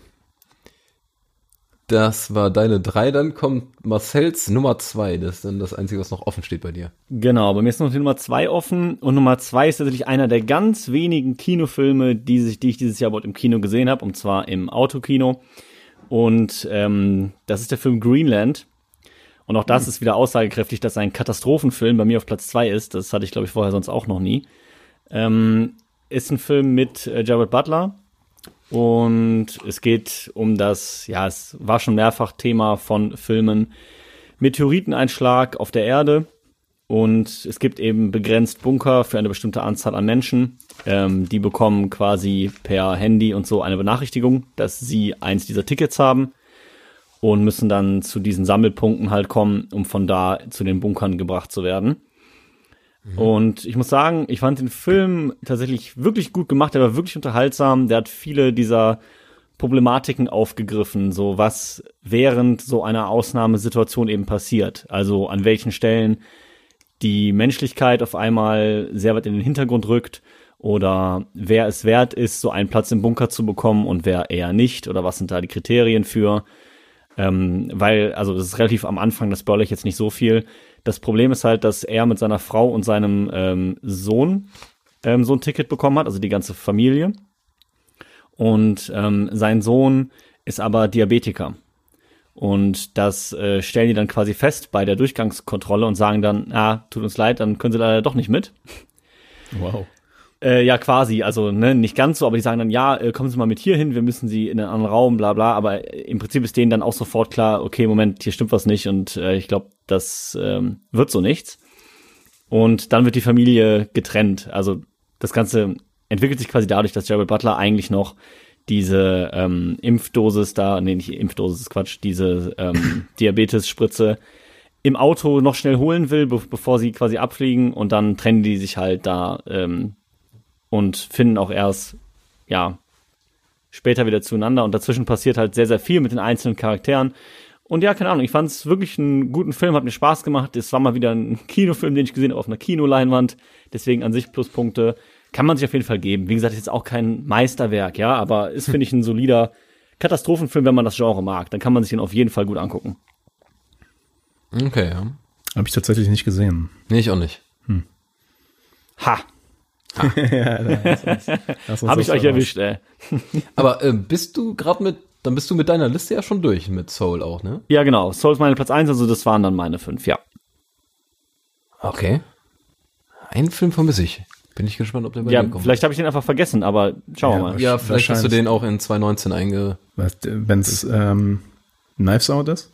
Das war deine 3, dann kommt Marcells Nummer 2. Das ist dann das Einzige, was noch offen steht bei dir. Genau, bei mir ist noch die Nummer 2 offen und Nummer 2 ist tatsächlich einer der ganz wenigen Kinofilme, die, sich, die ich dieses Jahr überhaupt im Kino gesehen habe, und zwar im Autokino. Und ähm, das ist der Film Greenland. Und auch das ist wieder aussagekräftig, dass ein Katastrophenfilm bei mir auf Platz 2 ist. Das hatte ich, glaube ich, vorher sonst auch noch nie. Ähm, ist ein Film mit äh, Jared Butler. Und es geht um das, ja, es war schon mehrfach Thema von Filmen. Meteoriteneinschlag auf der Erde. Und es gibt eben begrenzt Bunker für eine bestimmte Anzahl an Menschen. Ähm, die bekommen quasi per Handy und so eine Benachrichtigung, dass sie eins dieser Tickets haben und müssen dann zu diesen Sammelpunkten halt kommen, um von da zu den Bunkern gebracht zu werden. Und ich muss sagen, ich fand den Film tatsächlich wirklich gut gemacht. Der war wirklich unterhaltsam. Der hat viele dieser Problematiken aufgegriffen, so was während so einer Ausnahmesituation eben passiert. Also an welchen Stellen die Menschlichkeit auf einmal sehr weit in den Hintergrund rückt oder wer es wert ist, so einen Platz im Bunker zu bekommen und wer eher nicht oder was sind da die Kriterien für. Ähm, weil, also das ist relativ am Anfang, das spoilere ich jetzt nicht so viel. Das Problem ist halt, dass er mit seiner Frau und seinem ähm, Sohn ähm, so ein Ticket bekommen hat, also die ganze Familie. Und ähm, sein Sohn ist aber Diabetiker. Und das äh, stellen die dann quasi fest bei der Durchgangskontrolle und sagen dann, ah, tut uns leid, dann können sie leider doch nicht mit. Wow. Äh, ja, quasi. Also, ne, nicht ganz so, aber die sagen dann, ja, äh, kommen Sie mal mit hier hin, wir müssen Sie in einen anderen Raum, bla bla. Aber äh, im Prinzip ist denen dann auch sofort klar, okay, Moment, hier stimmt was nicht und äh, ich glaube, das ähm, wird so nichts. Und dann wird die Familie getrennt. Also das Ganze entwickelt sich quasi dadurch, dass Jared Butler eigentlich noch diese ähm, Impfdosis da, nee, nicht Impfdosis, Quatsch, diese ähm, Diabetes-Spritze im Auto noch schnell holen will, be bevor sie quasi abfliegen und dann trennen die sich halt da ähm, und finden auch erst, ja, später wieder zueinander und dazwischen passiert halt sehr, sehr viel mit den einzelnen Charakteren. Und ja, keine Ahnung, ich fand es wirklich einen guten Film, hat mir Spaß gemacht. Es war mal wieder ein Kinofilm, den ich gesehen habe auf einer Kinoleinwand. Deswegen an sich Pluspunkte. Kann man sich auf jeden Fall geben. Wie gesagt, ist jetzt auch kein Meisterwerk, ja, aber ist, finde ich, ein solider Katastrophenfilm, wenn man das Genre mag. Dann kann man sich den auf jeden Fall gut angucken. Okay, ja. Habe ich tatsächlich nicht gesehen. Nee, ich auch nicht. Ha, ja, habe ich euch erwischt, ey. Aber äh, bist du gerade mit, dann bist du mit deiner Liste ja schon durch mit Soul auch, ne? Ja, genau. Soul ist meine Platz eins, also das waren dann meine fünf, ja. Okay. Einen Film vermisse ich. Bin ich gespannt, ob der bei Ja, dir kommt. vielleicht habe ich den einfach vergessen, aber schauen wir Ja, mal. ja, vielleicht hast du den auch in 2019 einge... Wenn es ähm, Knives Out ist?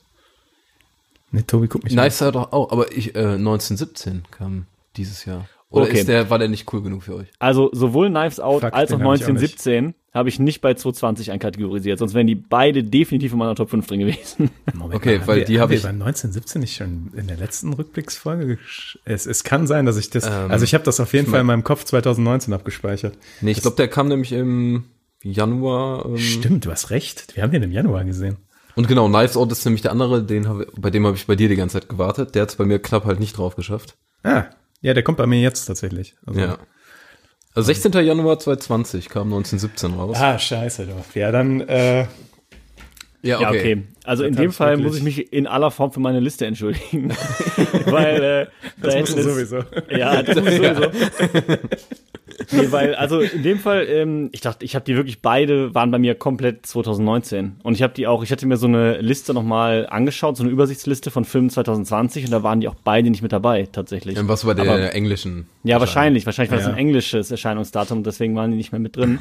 Nee, Tobi, guck mich Nice doch auch, aber ich, äh, 1917 kam dieses Jahr. Oder Okay. ist der, war der nicht cool genug für euch? Also sowohl Knives Out Fuck, als auch den hab ich auch 1917 habe ich nicht bei 220 einkategorisiert, sonst wären die beide definitiv in meiner Top 5 drin gewesen. Moment Okay, weil wir, die haben hab wir ich- beim 1917 nicht schon in der letzten Rückblicksfolge. Es, es kann sein, dass ich das. Ähm, also ich habe das auf jeden Fall in mein- meinem Kopf 2019 abgespeichert. Nee, ich glaube, der kam nämlich im Januar. Ähm, Stimmt, du hast recht. Wir haben den im Januar gesehen. Und genau, Knives Out ist nämlich der andere, den hab, bei dem habe ich bei dir die ganze Zeit gewartet. Der hat es bei mir knapp halt nicht drauf geschafft. Ah, ja, der kommt bei mir jetzt tatsächlich. Also, Ja. Also 16. Januar 2020 kam 1917 raus. Ah, scheiße doch. Ja, dann. Äh, Ja, okay. Also in Das dem hab ich Fall wirklich- muss ich mich in aller Form für meine Liste entschuldigen. weil äh, das da musst du sowieso. Ja, das muss sowieso. nee, weil, also in dem Fall, ähm, ich dachte, ich habe die wirklich beide, waren bei mir komplett 2019. Und ich habe die auch, ich hatte mir so eine Liste nochmal angeschaut, so eine Übersichtsliste von Filmen 2020 und da waren die auch beide nicht mit dabei, tatsächlich. Ja, was bei der Aber- englischen? Ja, wahrscheinlich. Wahrscheinlich war das Ja. ein englisches Erscheinungsdatum, deswegen waren die nicht mehr mit drin.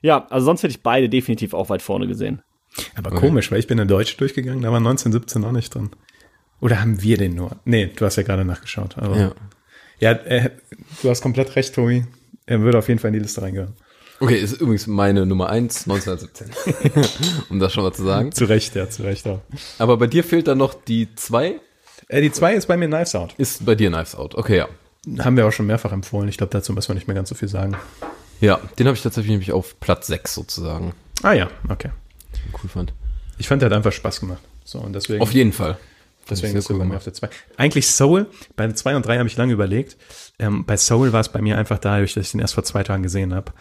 Ja, also sonst hätte ich beide definitiv auch weit vorne gesehen. Aber komisch, weil ich bin in Deutsch durchgegangen, da war 1917 auch nicht drin. Oder haben wir den nur? Nee, du hast ja gerade nachgeschaut. Aber Ja. ja, äh, du hast komplett recht, Tobi. Er würde auf jeden Fall in die Liste reingehören. Okay, ist übrigens meine Nummer 1, 1917. um das schon mal zu sagen. Zu Recht, ja, zu Recht auch. Aber bei dir fehlt dann noch die 2. Äh, die zwei ist bei mir Knives Out. Ist bei dir Knives Out. Okay, ja. Haben wir auch schon mehrfach empfohlen. Ich glaube, dazu müssen wir nicht mehr ganz so viel sagen. Ja, den habe ich tatsächlich nämlich auf Platz 6 sozusagen. Ah ja, okay. Cool fand. Ich fand, der hat einfach Spaß gemacht. So, und deswegen, Auf jeden Fall. deswegen ist er bei cool mir auf der 2. Eigentlich Soul, bei 2 und 3 habe ich lange überlegt. Ähm, bei Soul war es bei mir einfach dadurch, dass ich den erst vor zwei Tagen gesehen habe.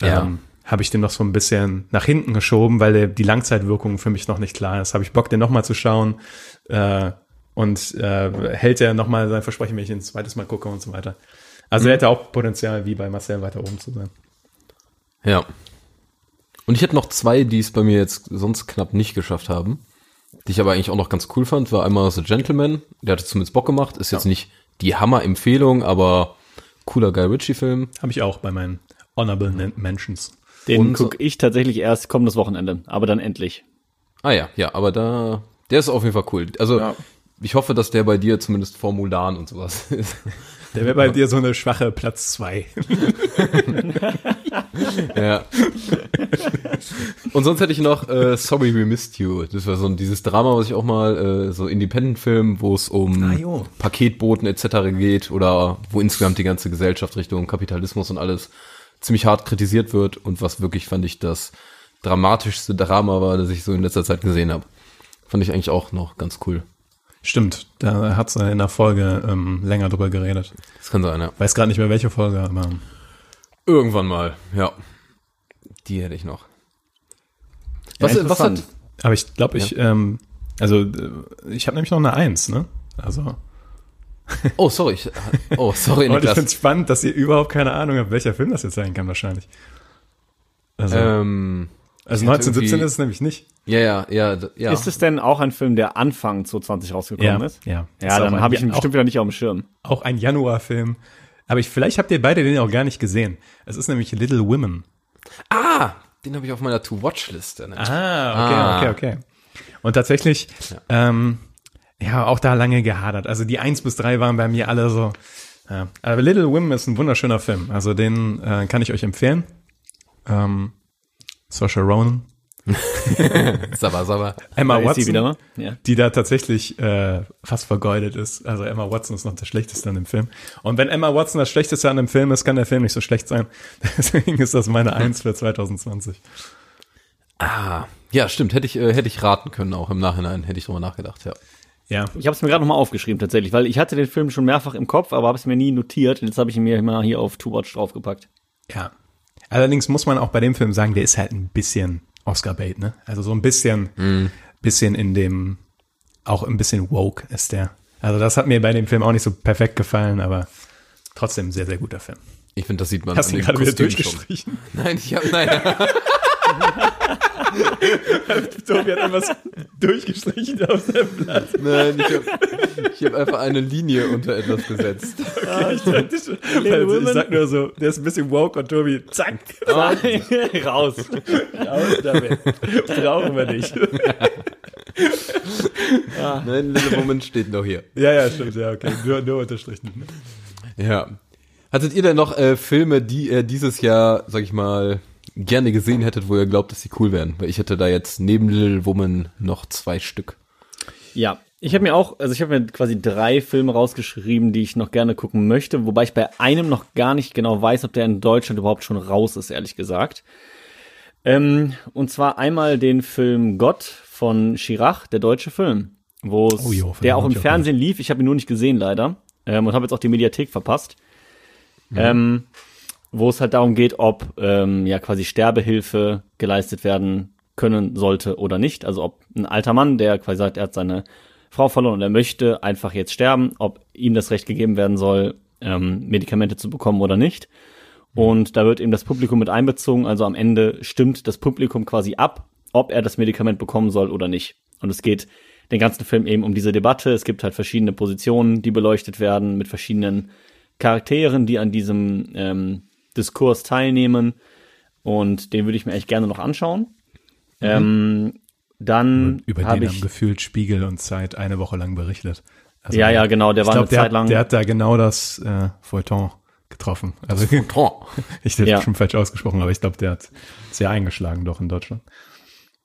Ja. Ähm, habe ich den noch so ein bisschen nach hinten geschoben, weil der, die Langzeitwirkung für mich noch nicht klar ist. Habe ich Bock, den nochmal zu schauen. Äh, und äh, hält er nochmal sein Versprechen, wenn ich ihn ein zweites Mal gucke und so weiter. Also er hätte auch Potenzial, wie bei Marcel weiter oben zu sein. Ja. Und ich hätte noch zwei, die es bei mir jetzt sonst knapp nicht geschafft haben. Die ich aber eigentlich auch noch ganz cool fand, war einmal The Gentleman. Der hatte zumindest Bock gemacht. Ist jetzt nicht die Hammer-Empfehlung, aber cooler Guy Ritchie-Film. Habe ich auch bei meinen Honorable Men- Mentions. Den gucke ich tatsächlich erst kommendes Wochenende, aber dann endlich. Ah ja, ja, aber da, der ist auf jeden Fall cool. Also, Ja. ich hoffe, dass der bei dir zumindest vor Mulan und sowas ist. Der wäre bei dir so eine schwache Platz zwei. ja. Und sonst hätte ich noch äh, Sorry We Missed You. Das war so ein, dieses Drama, was ich auch mal, äh, so Independent-Film, wo es um Ah. Paketboten etc. geht oder wo insgesamt die ganze Gesellschaft Richtung Kapitalismus und alles ziemlich hart kritisiert wird und was wirklich, fand ich, das dramatischste Drama war, das ich so in letzter Zeit gesehen habe. Fand ich eigentlich auch noch ganz cool. Stimmt, da hat sie in der Folge ähm, länger drüber geredet. Das kann sein, ja. Weiß gerade nicht mehr welche Folge, aber Irgendwann mal, ja. Die hätte ich noch. Was, Ja, was hat, aber ich glaube, ich, ähm, also äh, ich habe nämlich noch eine Eins, ne? Also oh, sorry, ich, oh, sorry, und ich Niklas. finde es spannend, dass ihr überhaupt keine Ahnung habt, welcher Film das jetzt sein kann wahrscheinlich. Also, Ähm, also ich hatte 1917 irgendwie- ist es nämlich nicht. ja, ja, ja, ja. Ist es denn auch ein Film, der Anfang 2020 rausgekommen ist? ja. Ist Ja, auch dann ein- habe ich ihn auch- bestimmt wieder nicht auf dem Schirm. Auch ein Januarfilm. Aber ich, vielleicht habt ihr beide den auch gar nicht gesehen. Es ist nämlich Little Women. Ah, den habe ich auf meiner To-Watch-Liste. Ne? Ah, okay, Ah. okay, okay. Und tatsächlich, ähm, ja, auch da lange gehadert. Also die eins bis drei waren bei mir alle so. Ja. Aber Little Women ist ein wunderschöner Film. Also den äh, kann ich euch empfehlen. Ähm, Saoirse Ronan, Sabba, sabba. Emma Da Watson, wieder mal. Ja. die da tatsächlich äh, fast vergeudet ist. Also Emma Watson ist noch das Schlechteste an dem Film. Und wenn Emma Watson das Schlechteste an dem Film ist, kann der Film nicht so schlecht sein. Deswegen ist das meine Eins für 2020. Ah, ja, stimmt. Hätte ich, äh, hätte ich raten können, auch im Nachhinein. Hätte ich drüber nachgedacht, ja. Ja, Ich habe es mir gerade nochmal aufgeschrieben tatsächlich, weil ich hatte den Film schon mehrfach im Kopf, aber habe es mir nie notiert. Und jetzt habe ich ihn mir mal hier auf To Watch draufgepackt. Ja. Allerdings muss man auch bei dem Film sagen, der ist halt ein bisschen Oscar-Bait, ne? Also so ein bisschen, bisschen in dem, auch ein bisschen woke ist der. Also das hat mir bei dem Film auch nicht so perfekt gefallen, aber trotzdem ein sehr, sehr guter Film. Ich finde, das sieht man Hast du an dem gerade wieder Kostüm schon. durchgestrichen? Nein, ich habe, nein. Tobi hat etwas durchgestrichen auf seinem Blatt. Nein, ich habe hab einfach eine Linie unter etwas gesetzt. Ich, dachte schon, also ich sag nur so, der ist ein bisschen woke und Tobi, zack, Raus. raus damit. Brauchen wir nicht. Nein, Little Woman steht noch hier. Ja, ja, stimmt, ja, okay. Nur, nur unterstrichen. Ja. Hattet ihr denn noch äh, Filme, die ihr dieses Jahr, sag ich mal, gerne gesehen hättet, wo ihr glaubt, dass sie cool wären? Weil ich hätte da jetzt neben Little Woman noch zwei Stück. Ja, ich habe mir auch, also ich habe mir quasi drei Filme rausgeschrieben, die ich noch gerne gucken möchte, wobei ich bei einem noch gar nicht genau weiß, ob der in Deutschland überhaupt schon raus ist, ehrlich gesagt. Ähm, und zwar einmal den Film Gott von Chirac, der deutsche Film, wo es, Oh jo, der auch im auch Fernsehen lief. Ich habe ihn nur nicht gesehen leider ähm, und habe jetzt auch die Mediathek verpasst. Ähm, wo es halt darum geht, ob ähm, ja quasi Sterbehilfe geleistet werden können sollte oder nicht. Also ob ein alter Mann, der quasi sagt, er hat seine Frau verloren und er möchte einfach jetzt sterben, ob ihm das Recht gegeben werden soll, ähm, Medikamente zu bekommen oder nicht. Und da wird eben das Publikum mit einbezogen. Also am Ende stimmt das Publikum quasi ab, ob er das Medikament bekommen soll oder nicht. Und es geht den ganzen Film eben um diese Debatte. Es gibt halt verschiedene Positionen, die beleuchtet werden mit verschiedenen Charakteren, die an diesem ähm, Diskurs teilnehmen. Und den würde ich mir echt gerne noch anschauen. Ähm, dann Über den haben ich gefühlt Spiegel und Zeit eine Woche lang berichtet. Also Ja, ja, genau, der war glaub, eine der, Zeit hat- lang- Der hat da genau das äh, Feuilleton getroffen. Also Tron. ich hätte Ja. schon falsch ausgesprochen, aber ich glaube, der hat sehr eingeschlagen doch in Deutschland.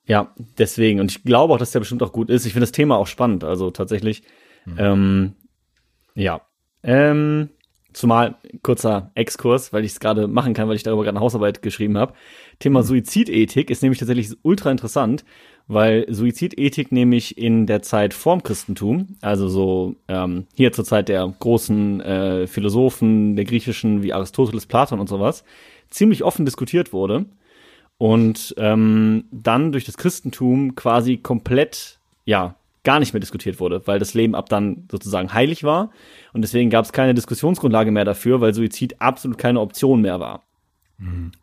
Ja, deswegen. Und ich glaube auch, dass der bestimmt auch gut ist. Ich finde das Thema auch spannend. Also tatsächlich. Ähm, ja. Ähm, zumal kurzer Exkurs, weil ich es gerade machen kann, weil ich darüber gerade eine Hausarbeit geschrieben habe. Thema Suizidethik ist nämlich tatsächlich ultra interessant, weil Suizidethik nämlich in der Zeit vorm Christentum, also so ähm, hier zur Zeit der großen äh, Philosophen der griechischen wie Aristoteles, Platon und sowas, ziemlich offen diskutiert wurde und ähm, dann durch das Christentum quasi komplett, ja, gar nicht mehr diskutiert wurde, weil das Leben ab dann sozusagen heilig war und deswegen gab es keine Diskussionsgrundlage mehr dafür, weil Suizid absolut keine Option mehr war.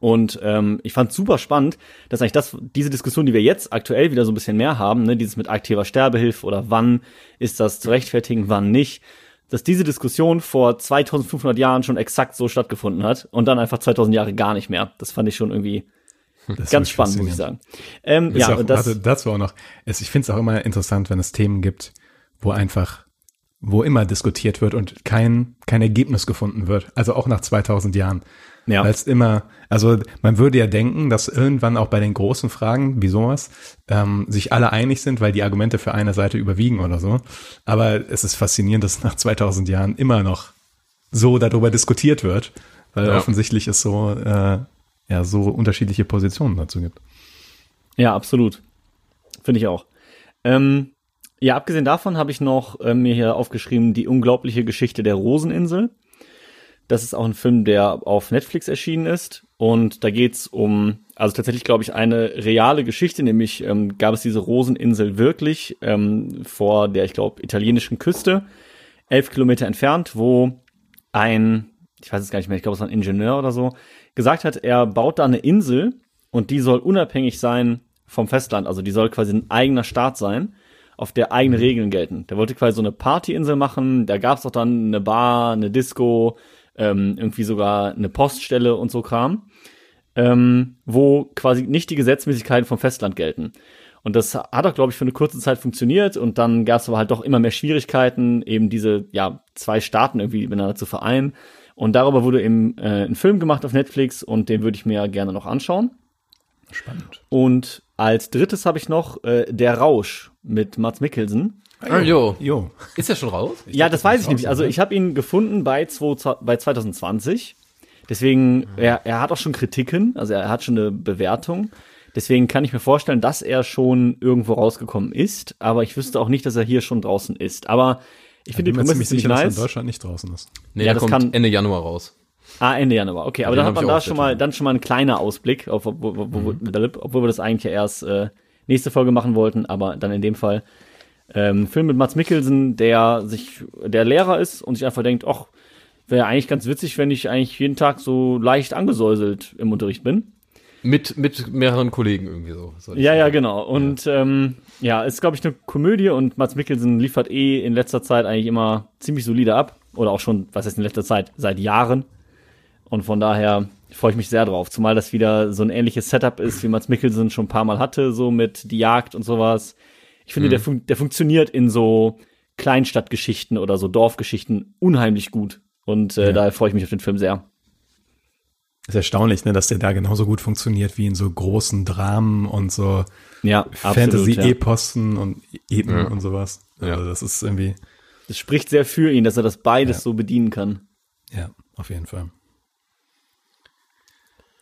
Und ähm, ich fand super spannend, dass eigentlich das, diese Diskussion, die wir jetzt aktuell wieder so ein bisschen mehr haben, ne, dieses mit aktiver Sterbehilfe oder wann ist das zu rechtfertigen, wann nicht, dass diese Diskussion vor 2500 Jahren schon exakt so stattgefunden hat und dann einfach 2000 Jahre gar nicht mehr. Das fand ich schon irgendwie Das ist ganz spannend, muss ich sagen. Ähm, Ist ja, auch, und das, das war auch noch. Es, ich finde es auch immer interessant, wenn es Themen gibt, wo einfach, wo immer diskutiert wird und kein, kein Ergebnis gefunden wird. Also auch nach 2000 Jahren. Ja. Weil es immer, also man würde ja denken, dass irgendwann auch bei den großen Fragen, wie sowas, ähm, sich alle einig sind, weil die Argumente für eine Seite überwiegen oder so. Aber es ist faszinierend, dass nach 2000 Jahren immer noch so darüber diskutiert wird, weil Ja. offensichtlich es so, äh, ja, so unterschiedliche Positionen dazu gibt. Ja, absolut. Finde ich auch. Ähm, ja, abgesehen davon habe ich noch äh, mir hier aufgeschrieben, die unglaubliche Geschichte der Roseninsel. Das ist auch ein Film, der auf Netflix erschienen ist. Und da geht's um, also tatsächlich glaube ich, eine reale Geschichte, nämlich ähm, gab es diese Roseninsel wirklich ähm, vor der, ich glaube, italienischen Küste, elf Kilometer entfernt, wo ein, ich weiß es gar nicht mehr, ich glaube, es war ein Ingenieur oder so, gesagt hat, er baut da eine Insel und die soll unabhängig sein vom Festland. Also die soll quasi ein eigener Staat sein, auf der eigene Regeln gelten. Der wollte quasi so eine Partyinsel machen, da gab's auch dann eine Bar, eine Disco, ähm, irgendwie sogar eine Poststelle und so Kram, ähm, wo quasi nicht die Gesetzmäßigkeiten vom Festland gelten. Und das hat auch, glaube ich, für eine kurze Zeit funktioniert und dann gab es aber halt doch immer mehr Schwierigkeiten, eben diese ja zwei Staaten irgendwie miteinander zu vereinen. Und darüber wurde eben äh, ein Film gemacht auf Netflix und den würde ich mir gerne noch anschauen. Spannend. Und als drittes habe ich noch äh, Der Rausch mit Mats Mikkelsen. Ah, jo. Jo. Ist der schon raus? ja, das weiß ich nicht. Also ich habe ihn gefunden bei, zwei, bei 2020. Deswegen, er, er hat auch schon Kritiken, also er hat schon eine Bewertung. Deswegen kann ich mir vorstellen, dass er schon irgendwo rausgekommen ist, aber ich wüsste auch nicht, dass er hier schon draußen ist. Aber ich finde bin die mir Prämisse ziemlich sicher, dass er in nice. Deutschland nicht draußen ist. Nee, Ja, das kommt kann- Ende Januar raus. Ah, Ende Januar. Okay, aber Den dann hat man da schon mal, dann schon mal ein kleiner Ausblick, auf, wo, wo, wo, obwohl wir das eigentlich ja erst äh, nächste Folge machen wollten, aber dann in dem Fall. Ähm, Film mit Mats Mikkelsen, der sich, der Lehrer ist und sich einfach denkt, ach, wäre eigentlich ganz witzig, wenn ich eigentlich jeden Tag so leicht angesäuselt im Unterricht bin. Mit, mit mehreren Kollegen irgendwie so. Ja, ja, genau. Und ähm, ja, ist, glaube ich, eine Komödie und Mats Mikkelsen liefert eh in letzter Zeit eigentlich immer ziemlich solide ab. Oder auch schon, was heißt in letzter Zeit, seit Jahren. Und von daher freue ich mich sehr drauf. Zumal das wieder so ein ähnliches Setup ist, wie Mats Mikkelsen schon ein paar Mal hatte, so mit die Jagd und sowas. Ich finde, der, fun der funktioniert in so Kleinstadtgeschichten oder so Dorfgeschichten unheimlich gut. Und äh, daher freue ich mich auf den Film sehr. Ist erstaunlich, ne, dass der da genauso gut funktioniert wie in so großen Dramen und so Ja, absolut. ja. Fantasy-Epossen und Epen Ja. und sowas. Ja. Also das ist irgendwie, Das spricht sehr für ihn, dass er das beides Ja. so bedienen kann. ja, auf jeden Fall.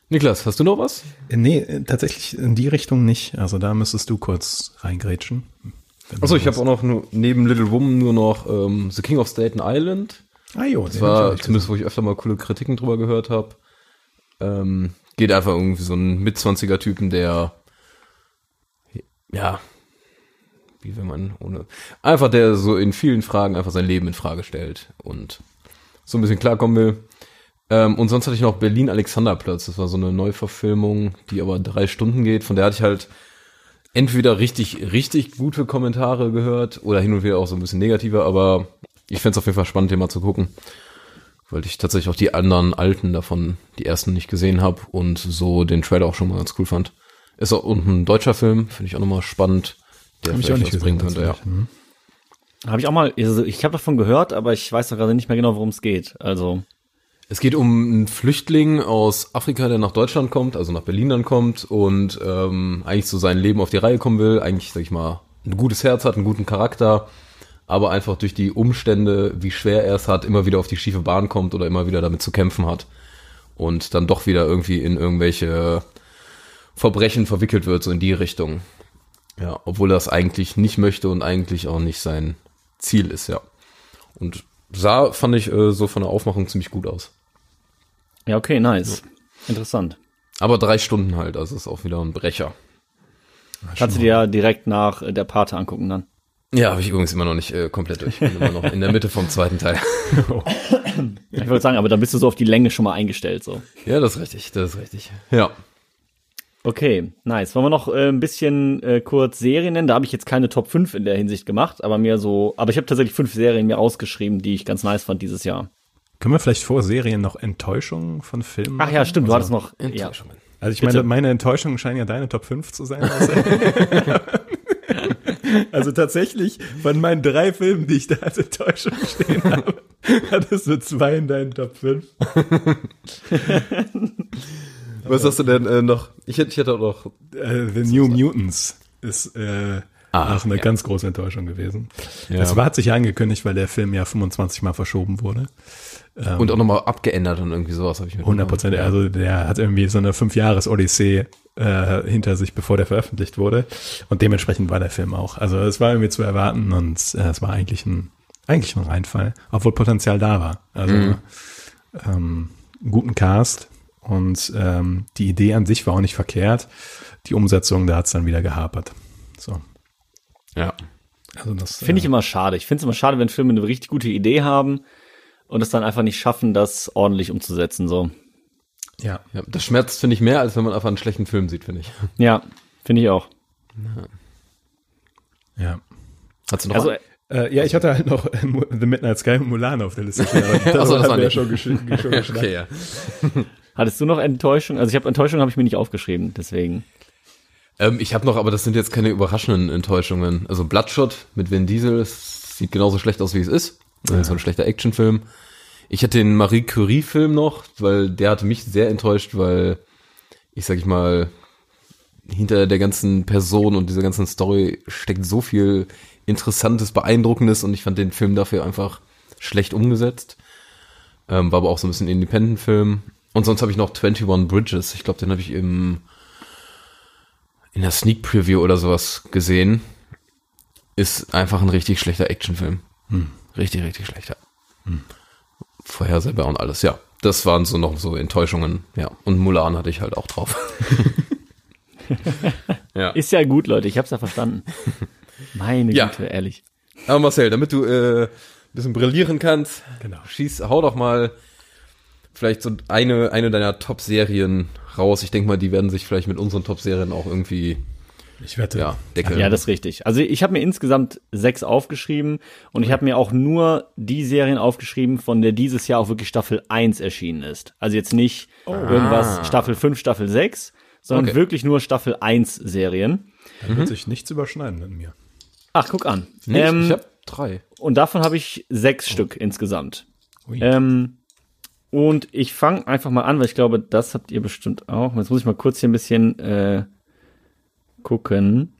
Niklas, hast du noch was? Äh, Nee, äh, tatsächlich in die Richtung nicht. Also da müsstest du kurz reingrätschen. Achso, ich habe auch noch nur, neben Little Woman nur noch ähm, The King of Staten Island. Ah jo, Das war zumindest, wo ich öfter mal coole Kritiken drüber gehört habe. Ähm, geht einfach irgendwie so ein Mitzwanziger-Typen, der ja, wie will man ohne einfach der so in vielen Fragen einfach sein Leben in Frage stellt und so ein bisschen klarkommen will. Ähm, und sonst hatte ich noch Berlin Alexanderplatz. Das war so eine Neuverfilmung, die aber drei Stunden geht. Von der hatte ich halt entweder richtig, richtig gute Kommentare gehört oder hin und wieder auch so ein bisschen negative, aber ich fänd's auf jeden Fall spannend, den mal zu gucken. Weil ich tatsächlich auch die anderen alten davon, die ersten nicht gesehen habe und so den Trailer auch schon mal ganz cool fand. Ist auch und ein deutscher Film, finde ich auch nochmal spannend, der Hab ich auch nicht was bringen könnte, ja. tatsächlich. Hm. Habe ich auch mal, also ich habe davon gehört, aber ich weiß doch gerade nicht mehr genau, worum es geht. Also, Es geht um einen Flüchtling aus Afrika, der nach Deutschland kommt, also nach Berlin dann kommt und ähm, eigentlich so sein Leben auf die Reihe kommen will, eigentlich, sag ich mal, ein gutes Herz hat, einen guten Charakter, aber einfach durch die Umstände, wie schwer er es hat, immer wieder auf die schiefe Bahn kommt oder immer wieder damit zu kämpfen hat und dann doch wieder irgendwie in irgendwelche Verbrechen verwickelt wird, so in die Richtung. Ja, obwohl er es eigentlich nicht möchte und eigentlich auch nicht sein Ziel ist, ja. Und sah, fand ich, äh, so von der Aufmachung ziemlich gut aus. ja, okay, nice. Interessant. Aber drei Stunden halt, also ist auch wieder ein Brecher. Kannst du dir ja direkt nach äh, der Pate angucken dann. Ja, habe ich übrigens immer noch nicht äh, komplett durch. Bin immer noch in der Mitte vom zweiten Teil. Ich wollte sagen, aber dann bist du so auf die Länge schon mal eingestellt, so. Ja, das ist richtig, das ist richtig. Ja. Okay, nice. Wollen wir noch äh, ein bisschen äh, kurz Serien nennen? Da habe ich jetzt keine Top 5 in der Hinsicht gemacht, aber mir so, aber ich habe tatsächlich fünf Serien mir ausgeschrieben, die ich ganz nice fand dieses Jahr. Können wir vielleicht vor Serien noch Enttäuschungen von Filmen Ach ja, stimmt, du Also- hattest noch. Ja. Enttäuschungen. Also ich Bitte. meine, meine Enttäuschungen scheinen ja deine Top 5 zu sein. Also tatsächlich, von meinen drei Filmen, die ich da als Enttäuschung stehen habe, hattest du zwei in deinen Top 5. Was hast du denn äh, noch? Ich hätte, ich hätte auch noch. Äh, The New Mutants ist äh, Ah, auch eine ja. ganz große Enttäuschung gewesen. Ja. Das war, hat sich ja angekündigt, weil der Film ja 25 Mal verschoben wurde. Und auch nochmal abgeändert und irgendwie sowas habe ich mir 100 Prozent. Also der hat irgendwie so eine Fünf-Jahres-Odyssee äh, hinter sich, bevor der veröffentlicht wurde. Und dementsprechend war der Film auch. Also es war irgendwie zu erwarten und äh, es war eigentlich ein, eigentlich ein Reinfall, obwohl Potenzial da war. Also ähm, guten Cast und ähm, die Idee an sich war auch nicht verkehrt. Die Umsetzung, da hat es dann wieder gehapert. So. Ja. Also das Finde ich immer schade. Ich finde es immer schade, wenn Filme eine richtig gute Idee haben und es dann einfach nicht schaffen, das ordentlich umzusetzen. So. ja. ja. Das schmerzt, finde ich, mehr, als wenn man einfach einen schlechten Film sieht, finde ich. Ja, finde ich auch. Ja. Hast du noch Also? Äh, ja, ich hatte halt noch äh, The Midnight Sky und Mulan auf der Liste. stehen, aber Ach so, das war wir ja schon, gesch schon geschnackt. Okay, ja. Hattest du noch Enttäuschung? Also ich habe Enttäuschung habe ich mir nicht aufgeschrieben, deswegen. Ähm, ich habe noch, aber das sind jetzt keine überraschenden Enttäuschungen. Also Bloodshot mit Vin Diesel, sieht genauso schlecht aus, wie es ist. Ja. So ein schlechter Actionfilm. Ich hatte den Marie Curie-Film noch, weil der hatte mich sehr enttäuscht, weil ich sag ich mal, hinter der ganzen Person und dieser ganzen Story steckt so viel Interessantes, Beeindruckendes und ich fand den Film dafür einfach schlecht umgesetzt. Ähm, war aber auch so ein bisschen Independent-Film. Und sonst habe ich noch 21 Bridges. Ich glaube, den habe ich im in der Sneak Preview oder sowas gesehen. Ist einfach ein richtig schlechter Actionfilm. Richtig, richtig schlechter. Vorhersehbar und alles, ja. Das waren so noch so Enttäuschungen, ja. Und Mulan hatte ich halt auch drauf. ja. Ist ja gut, Leute, ich hab's ja verstanden. Meine Ja. Güte, ehrlich. Aber Marcel, damit du äh, ein bisschen brillieren kannst, Genau. schieß, hau doch mal vielleicht so eine, eine deiner Top-Serien raus. Ich denke mal, die werden sich vielleicht mit unseren Top-Serien auch irgendwie, Ich wette. ja, deckeln. Ja, das ist richtig. Also ich habe mir insgesamt sechs aufgeschrieben und ich habe mir auch nur die Serien aufgeschrieben, von der dieses Jahr auch wirklich Staffel 1 erschienen ist. Also jetzt nicht irgendwas Staffel 5, Staffel 6, sondern Okay. wirklich nur Staffel 1 Serien. Da wird sich nichts überschneiden mit mir. Ach, guck an. Nicht? Ähm, ich habe drei. und davon habe ich sechs Oh. Stück insgesamt. Ähm, und ich fange einfach mal an, weil ich glaube, das habt ihr bestimmt auch. Jetzt muss ich mal kurz hier ein bisschen äh, gucken.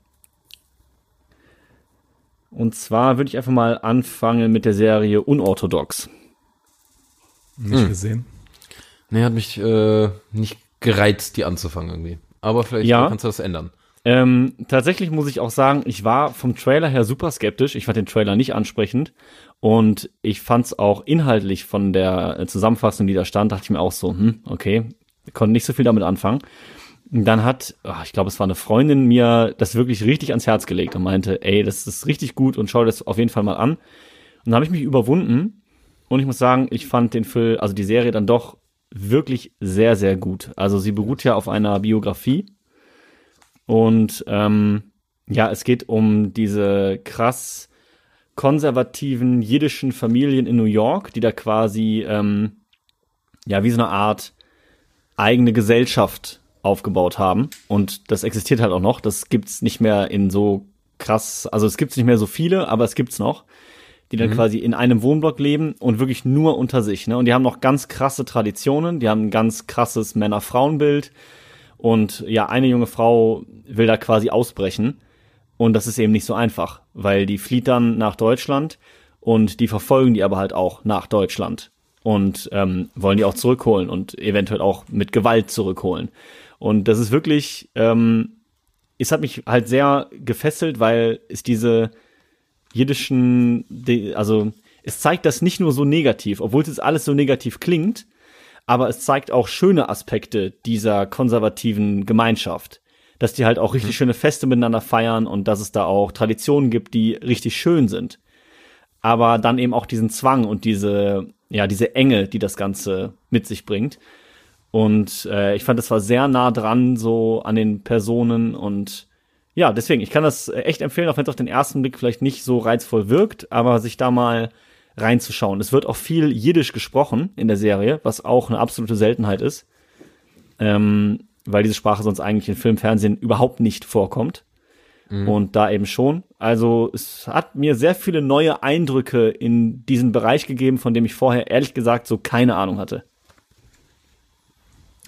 Und zwar würde ich einfach mal anfangen mit der Serie Unorthodox. Nicht gesehen. Nee, hat mich äh, nicht gereizt, die anzufangen irgendwie. Aber vielleicht Ja. kannst du das ändern. Ähm, tatsächlich muss ich auch sagen, ich war vom Trailer her super skeptisch. Ich fand den Trailer nicht ansprechend. Und ich fand es auch inhaltlich von der äh, Zusammenfassung, die da stand, dachte ich mir auch so, hm, okay, konnte nicht so viel damit anfangen. Dann hat, ach, ich glaube, es war eine Freundin mir das wirklich richtig ans Herz gelegt und meinte, ey, das ist richtig gut und schau das auf jeden Fall mal an. Und dann habe ich mich überwunden und ich muss sagen, ich fand den Film, also die Serie dann doch wirklich sehr, sehr gut. Also sie beruht ja auf einer Biografie und ähm, ja, es geht um diese krass konservativen jiddischen Familien in New York, die da quasi ähm, ja wie so eine Art eigene Gesellschaft aufgebaut haben. Und das existiert halt auch noch. Das gibt's nicht mehr in so krass, also es gibt's nicht mehr so viele, aber es gibt's noch, die dann quasi in einem Wohnblock leben und wirklich nur unter sich. Ne? Und die haben noch ganz krasse Traditionen, die haben ein ganz krasses Männer-Frauen-Bild. Und ja, eine junge Frau will da quasi ausbrechen. Und das ist eben nicht so einfach, weil die flieht dann nach Deutschland und die verfolgen die aber halt auch nach Deutschland und ähm, wollen die auch zurückholen und eventuell auch mit Gewalt zurückholen. Und das ist wirklich, ähm, es hat mich halt sehr gefesselt, weil es diese jiddischen, also es zeigt das nicht nur so negativ, obwohl es jetzt alles so negativ klingt, aber es zeigt auch schöne Aspekte dieser konservativen Gemeinschaft. Dass die halt auch richtig schöne Feste miteinander feiern und dass es da auch Traditionen gibt, die richtig schön sind. Aber dann eben auch diesen Zwang und diese, ja, diese Enge, die das Ganze mit sich bringt. Und äh, ich fand, es war sehr nah dran, so an den Personen und ja, deswegen, ich kann das äh, echt empfehlen, auch wenn es auf den ersten Blick vielleicht nicht so reizvoll wirkt, aber sich da mal reinzuschauen. Es wird auch viel Jiddisch gesprochen in der Serie, was auch eine absolute Seltenheit ist, ähm, weil diese Sprache sonst eigentlich in Film, Fernsehen überhaupt nicht vorkommt. Und da eben schon. Also es hat mir sehr viele neue Eindrücke in diesen Bereich gegeben, von dem ich vorher ehrlich gesagt so keine Ahnung hatte.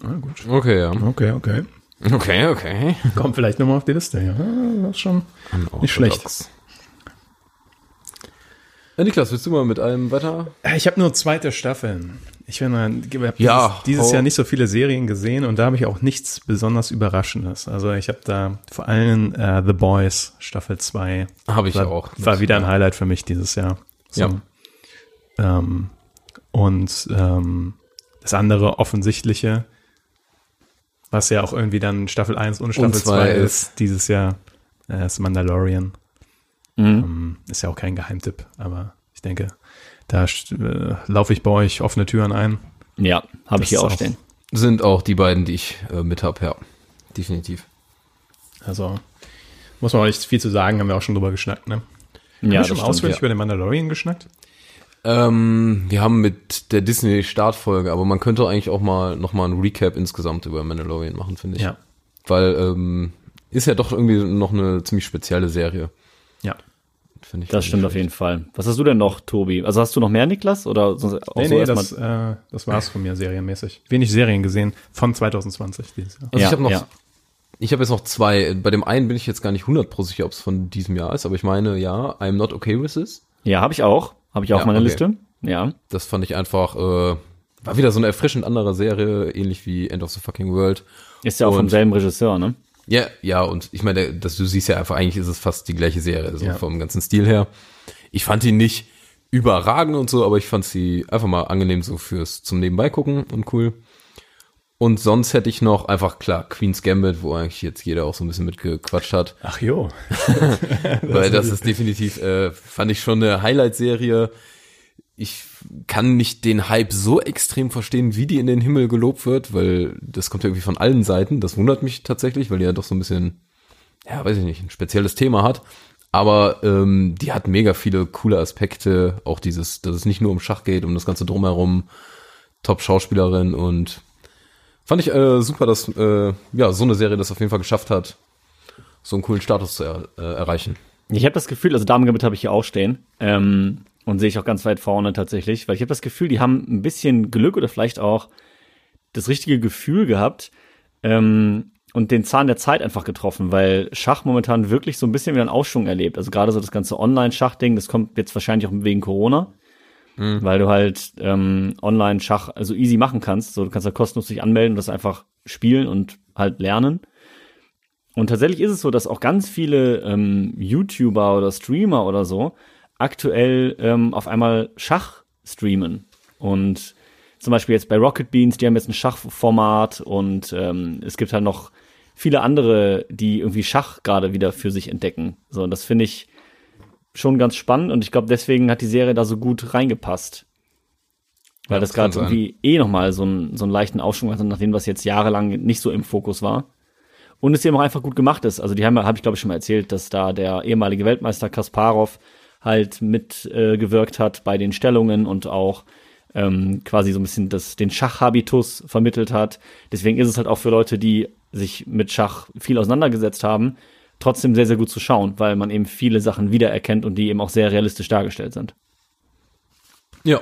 Ah, gut. Okay, ja. Okay, okay. Okay, okay. Kommt vielleicht nochmal auf die Liste, ja. Das ist schon nicht schlecht. Ja, Niklas, willst du mal mit einem weiter? Äh, Ich habe nur zweite Staffeln. Ich bin mal, ich hab Ja, dieses, Jahr nicht so viele Serien gesehen und da habe ich auch nichts besonders Überraschendes. Also ich habe da vor allem äh, The Boys Staffel 2. Habe ich war, auch. War wieder ein Highlight für mich dieses Jahr. Ja. Ähm, und ähm, das andere offensichtliche, was ja auch irgendwie dann Staffel 1 und Staffel zwei 2 ist. ist, dieses Jahr, äh, ist Mandalorian. Ähm, ist ja auch kein Geheimtipp, aber ich denke, da äh, laufe ich bei euch offene Türen ein. Ja, habe ich hier auch stehen. Sind auch die beiden, die ich äh, mit hab, ja. Definitiv. Also muss man auch nicht viel zu sagen, haben wir auch schon drüber geschnackt, ne? Haben wir das schon stimmt, ausführlich ja. über den Mandalorian geschnackt? Ähm, wir haben mit der Disney-Startfolge, aber man könnte eigentlich auch mal noch mal ein Recap insgesamt über Mandalorian machen, finde ich. Ja. Weil ähm, ist ja doch irgendwie noch eine ziemlich spezielle Serie, Ja. finde ich. Das stimmt auf jeden Fall. Was hast du denn noch, Tobi? Also hast du noch mehr, Niklas? Oder sonst auch Nee, so nee, das, äh, das war's von mir serienmäßig. Wenig Serien gesehen von 2020 dieses Jahr. Also Ja, ich habe noch, ja. ich habe jetzt noch zwei. Bei dem einen bin ich jetzt gar nicht 100% sicher, ob es von diesem Jahr ist, aber ich meine, ja, I'm not okay with this. Ja, habe ich auch. Habe ich auch Ja, auf meiner okay. Liste. Ja. Das fand ich einfach, äh, war wieder so eine erfrischend andere Serie, ähnlich wie End of the Fucking World. Ist ja auch vom Und- selben Regisseur, ne? Ja, ja, und ich meine, dass du siehst ja einfach, eigentlich ist es fast die gleiche Serie, so Ja. vom ganzen Stil her. Ich fand die nicht überragend und so, aber ich fand sie einfach mal angenehm so fürs zum Nebenbei gucken und cool. Und sonst hätte ich noch einfach klar Queen's Gambit, wo eigentlich jetzt jeder auch so ein bisschen mitgequatscht hat, Ach jo. weil das ist definitiv äh, fand ich schon eine Highlight-Serie. Ich kann nicht den Hype so extrem verstehen, wie die in den Himmel gelobt wird, weil das kommt ja irgendwie von allen Seiten. Das wundert mich tatsächlich, weil die ja doch so ein bisschen, ja, weiß ich nicht, ein spezielles Thema hat. Aber ähm, die hat mega viele coole Aspekte. Auch dieses, dass es nicht nur um Schach geht, um das ganze drumherum. Top-Schauspielerin und fand ich äh, super, dass äh, ja so eine Serie das auf jeden Fall geschafft hat, so einen coolen Status zu er, äh, erreichen. Ich habe das Gefühl, also Damengambit habe ich hier auch stehen. Ähm, und sehe ich auch ganz weit vorne tatsächlich, weil ich habe das Gefühl, die haben ein bisschen Glück oder vielleicht auch das richtige Gefühl gehabt ähm, und den Zahn der Zeit einfach getroffen, weil Schach momentan wirklich so ein bisschen wieder einen Aufschwung erlebt. Also gerade so das ganze Online-Schach-Ding, das kommt jetzt wahrscheinlich auch wegen Corona, weil du halt ähm, Online-Schach also easy machen kannst. So, du kannst da kostenlos dich anmelden und das einfach spielen und halt lernen. Und tatsächlich ist es so, dass auch ganz viele ähm, YouTuber oder Streamer oder so aktuell ähm, auf einmal Schach streamen. Und zum Beispiel jetzt bei Rocket Beans, die haben jetzt ein Schachformat und ähm, es gibt halt noch viele andere, die irgendwie Schach gerade wieder für sich entdecken. So, und das finde ich schon ganz spannend und ich glaube, deswegen hat die Serie da so gut reingepasst. Weil Ja, das das gerade irgendwie eh nochmal so, einen so einen leichten Aufschwung hatte, nachdem das jetzt jahrelang nicht so im Fokus war. Und es eben auch einfach gut gemacht ist. Also die haben, habe ich glaube ich schon mal erzählt, dass da der ehemalige Weltmeister Kasparov halt mitgewirkt äh, hat bei den Stellungen und auch ähm, quasi so ein bisschen das, den Schachhabitus vermittelt hat. Deswegen ist es halt auch für Leute, die sich mit Schach viel auseinandergesetzt haben, trotzdem sehr, sehr gut zu schauen, weil man eben viele Sachen wiedererkennt und die eben auch sehr realistisch dargestellt sind. Ja.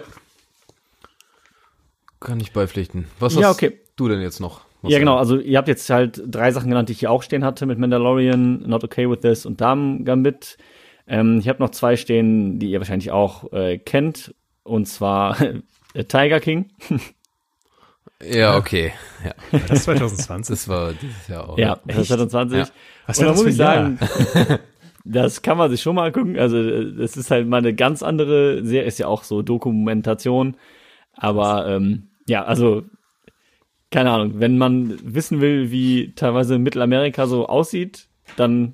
Kann ich beipflichten. Was Ja, hast okay. du denn jetzt noch? Ja, genau. Also ihr habt jetzt halt drei Sachen genannt, die ich hier auch stehen hatte mit Mandalorian, Not Okay With This und Damen Gambit. Ähm, ich habe noch zwei stehen, die ihr wahrscheinlich auch äh, kennt. Und zwar äh, Tiger King. Ja, okay. Ja, Das ist 2020. das war dieses Jahr auch. Ja, das ist 2020. Ja. Was Und da das muss ich sagen, das kann man sich schon mal gucken. Also das ist halt mal eine ganz andere Serie, ist ja auch so Dokumentation. Aber ähm, ja, also keine Ahnung, wenn man wissen will, wie teilweise Mittelamerika so aussieht, dann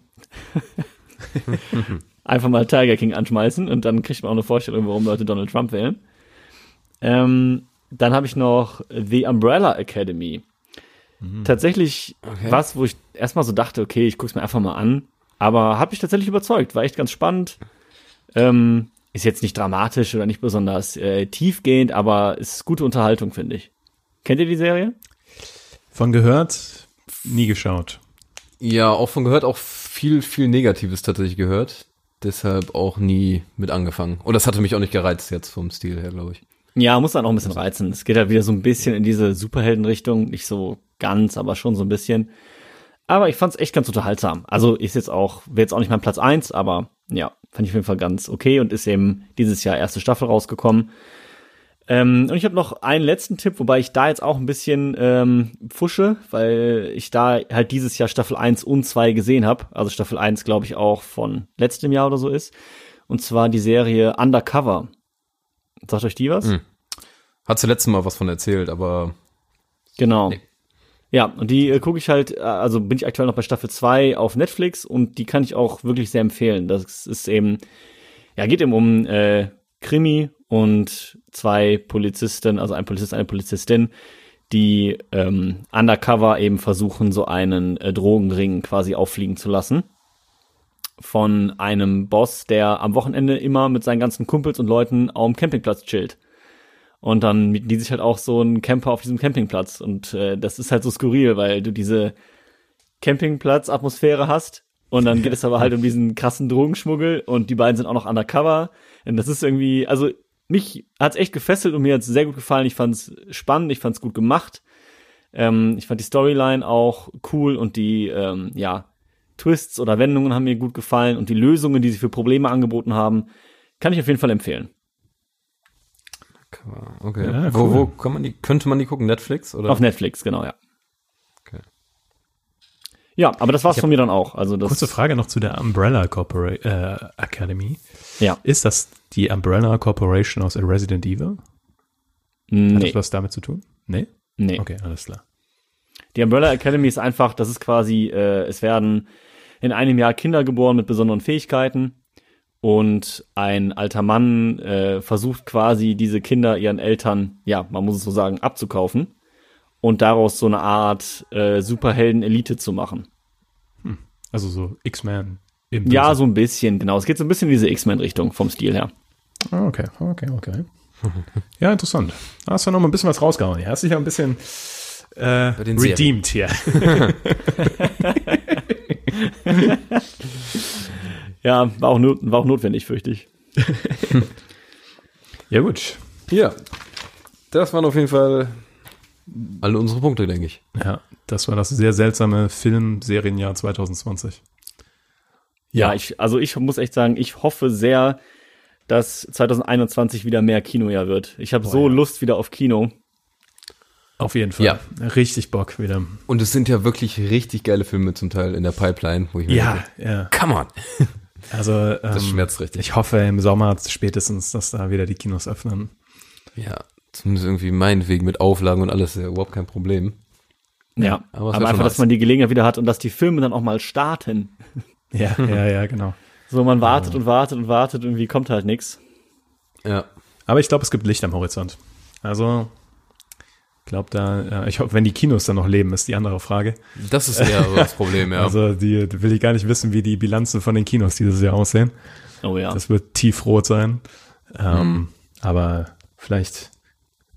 einfach mal Tiger King anschmeißen und dann kriegt man auch eine Vorstellung, warum Leute Donald Trump wählen. Ähm, dann habe ich noch The Umbrella Academy. Tatsächlich Okay. was, wo ich erstmal so dachte, okay, ich guck's mir einfach mal an, aber hat mich tatsächlich überzeugt, war echt ganz spannend. Ähm, ist jetzt nicht dramatisch oder nicht besonders äh, tiefgehend, aber ist gute Unterhaltung, finde ich. Kennt ihr die Serie? Von gehört, nie geschaut. Ja, auch von gehört, auch viel, viel Negatives tatsächlich gehört. Deshalb auch nie mit angefangen. Und das hatte mich auch nicht gereizt jetzt vom Stil her, glaube ich. Ja, muss dann auch ein bisschen reizen. Es geht halt wieder so ein bisschen in diese Superheldenrichtung, nicht so ganz, aber schon so ein bisschen. Aber ich fand's echt ganz unterhaltsam. Also ist jetzt auch, wäre jetzt auch nicht mein Platz eins, aber ja, fand ich auf jeden Fall ganz okay und ist eben dieses Jahr erste Staffel rausgekommen. Ähm, und ich habe noch einen letzten Tipp, wobei ich da jetzt auch ein bisschen ähm, pfusche, weil ich da halt dieses Jahr Staffel 1 und 2 gesehen habe. Also Staffel 1, glaube ich, auch von letztem Jahr oder so ist. Und zwar die Serie Undercover. Sagt euch die was? Mhm. Hat sie letztes Mal was von erzählt, aber Genau. Nee. Ja, und die äh, gucke ich halt, äh, also bin ich aktuell noch bei Staffel 2 auf Netflix und die kann ich auch wirklich sehr empfehlen. Das ist eben, ja, geht eben um äh, Krimi und zwei Polizisten, also ein Polizist, eine Polizistin, die ähm, undercover eben versuchen, so einen äh, Drogenring quasi auffliegen zu lassen. von einem Boss, der am Wochenende immer mit seinen ganzen Kumpels und Leuten dem Campingplatz chillt. Und dann mieten die sich halt auch so einen Camper auf diesem Campingplatz. Und äh, das ist halt so skurril, weil du diese Campingplatz-Atmosphäre hast. Und dann geht es aber halt um diesen krassen Drogenschmuggel und die beiden sind auch noch undercover. Und das ist irgendwie, also mich hat's echt gefesselt und mir hat's sehr gut gefallen. Ich fand's spannend, ich fand's gut gemacht. Ähm, ich fand die Storyline auch cool und die, ähm, ja, Twists oder Wendungen haben mir gut gefallen und die Lösungen, die sie für Probleme angeboten haben, kann ich auf jeden Fall empfehlen. Okay. Ja, wo, cool. wo kann man die, könnte man die gucken? Netflix oder? Auf Netflix, genau, ja. Okay. Ja, aber das war's von mir dann auch. Also das, Kurze Frage noch zu der Umbrella Corpora äh, Academy. Ja. Ist das die Umbrella Corporation aus Resident Evil? Hat Nee, das was damit zu tun? Nee? nee. Okay, alles klar. Die Umbrella Academy ist einfach, das ist quasi, äh, es werden in einem Jahr Kinder geboren mit besonderen Fähigkeiten und ein alter Mann äh, versucht quasi diese Kinder ihren Eltern, ja, man muss es so sagen, abzukaufen und daraus so eine Art äh, Superhelden-Elite zu machen. Also so X-Men Ja, so ein bisschen, genau. Es geht so ein bisschen in diese X-Men-Richtung vom Stil her. Ah, Okay, okay, okay. Ja, interessant. Da hast du noch mal ein bisschen was rausgehauen. Ja, hast dich ja ein bisschen äh, redeemed hier. Ja, war auch, not war auch notwendig, fürchte ich. Ja, gut. Ja. Das waren auf jeden Fall alle unsere Punkte, denke ich. Ja, das war das sehr seltsame Filmserienjahr 2020. Ja, ich, also ich muss echt sagen, ich hoffe sehr, dass 2021 wieder mehr Kinojahr wird. Ich habe so ja. Lust wieder auf Kino. Auf jeden Fall. Ja. Richtig Bock wieder. Und es sind ja wirklich richtig geile Filme zum Teil in der Pipeline, wo ich mir Ja, denke, ja. come on. Also ähm, Das schmerzt richtig. Ich hoffe im Sommer spätestens, dass da wieder die Kinos öffnen. Ja, zumindest irgendwie meinetwegen mit Auflagen und alles, ja überhaupt kein Problem. Ja, aber aber, einfach, dass man die Gelegenheit wieder hat und dass die Filme dann auch mal starten. Ja, ja, ja, genau. So, man wartet und wartet und wartet, irgendwie kommt halt nix. Ja. Aber ich glaube, es gibt Licht am Horizont. Also, glaube da, ich hoffe, wenn die Kinos dann noch leben, ist die andere Frage. Das ist eher so das Problem, ja. Also, die will ich gar nicht wissen, wie die Bilanzen von den Kinos dieses Jahr aussehen. Oh ja. Das wird tiefrot sein. Ähm, Aber vielleicht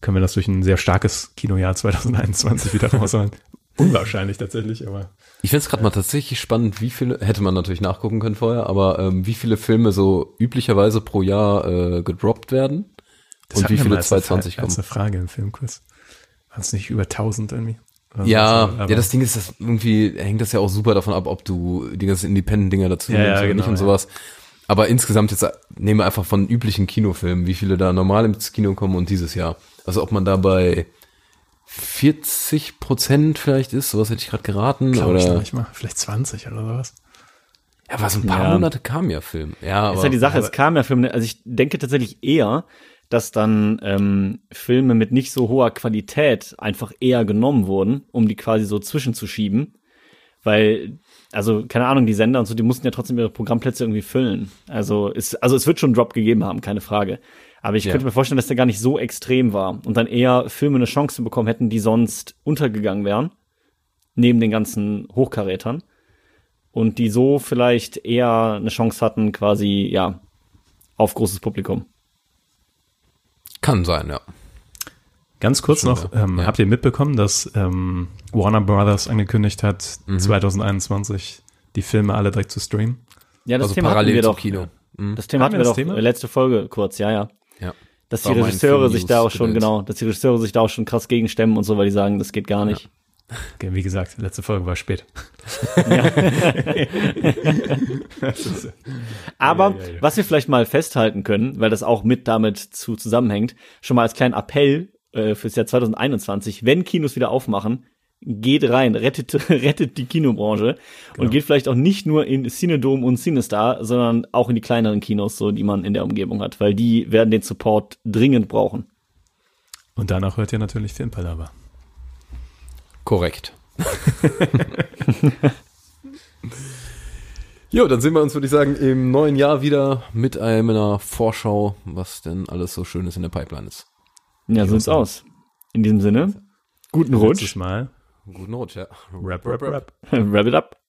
können wir das durch ein sehr starkes Kinojahr 2021 wieder rausholen. Unwahrscheinlich tatsächlich, aber Ich finde es gerade mal tatsächlich spannend, wie viele, hätte man natürlich nachgucken können vorher, aber ähm, wie viele Filme so üblicherweise pro Jahr äh, gedroppt werden und hatten wie wir viele mal als eine 2020 Fra- als kommen. eine Frage im Filmkurs. Waren es nicht über 1000 irgendwie? Ja, so, ja, das Ding ist, das irgendwie hängt das ja auch super davon ab, ob du die ganzen Independent-Dinger dazu Ja, nimmst ja, oder genau, nicht und ja. sowas. Aber insgesamt jetzt nehmen wir einfach von üblichen Kinofilmen, wie viele da normal ins Kino kommen und dieses Jahr. Also ob man da bei 40 Prozent vielleicht ist, sowas hätte ich gerade geraten. Glaub ich noch oder nicht mal. Vielleicht 20 oder sowas. ja, aber so ein paar Ja. Monate kam ja Film. Ja, aber ist halt die Sache, es kam ja Filme, also ich denke tatsächlich eher, dass dann ähm, Filme mit nicht so hoher Qualität einfach eher genommen wurden, um die quasi so zwischenzuschieben. Weil, also, keine Ahnung, die Sender und so, die mussten ja trotzdem ihre Programmplätze irgendwie füllen. Also, es, also es wird schon einen Drop gegeben haben, keine Frage. Aber ich Ja. könnte mir vorstellen, dass der gar nicht so extrem war und dann eher Filme eine Chance bekommen hätten, die sonst untergegangen wären, neben den ganzen Hochkarätern. Und die so vielleicht eher eine Chance hatten, quasi, ja, auf großes Publikum. Kann sein, ja. Ganz kurz Schon, noch, ja. ähm, Ja. habt ihr mitbekommen, dass ähm, Warner Brothers angekündigt hat, Mhm. 2021 die Filme alle direkt zu streamen? Ja, das Also Thema hatten parallel wir zum doch. Kino. Mhm. Das Thema Haben hatten wir wir das doch Thema? äh, letzte Folge kurz, ja, ja. Ja. Dass die War mein Regisseure sich da auch schon, genau, dass die Regisseure sich da auch schon krass gegenstemmen und so, weil die sagen, das geht gar nicht. Okay, Wie gesagt, letzte Folge war spät. Ist- Aber Ja, ja, ja. was wir vielleicht mal festhalten können, weil das auch mit damit zu zusammenhängt, schon mal als kleinen Appell äh, fürs Jahr 2021, wenn Kinos wieder aufmachen, geht rein, rettet, rettet die Kinobranche Genau. und geht vielleicht auch nicht nur in Cinedome und Cinestar, sondern auch in die kleineren Kinos, so die man in der Umgebung hat, weil die werden den Support dringend brauchen. Und danach hört ihr natürlich Filmpalava. Korrekt. jo, dann sehen wir uns, würde ich sagen, im neuen Jahr wieder mit einer Vorschau, was denn alles so Schönes in der Pipeline ist. Ja, so sieht's aus. In diesem Sinne, guten Rutsch, Mal. Guten Rutsch, ja. Rap, rap, rap. wrap it up.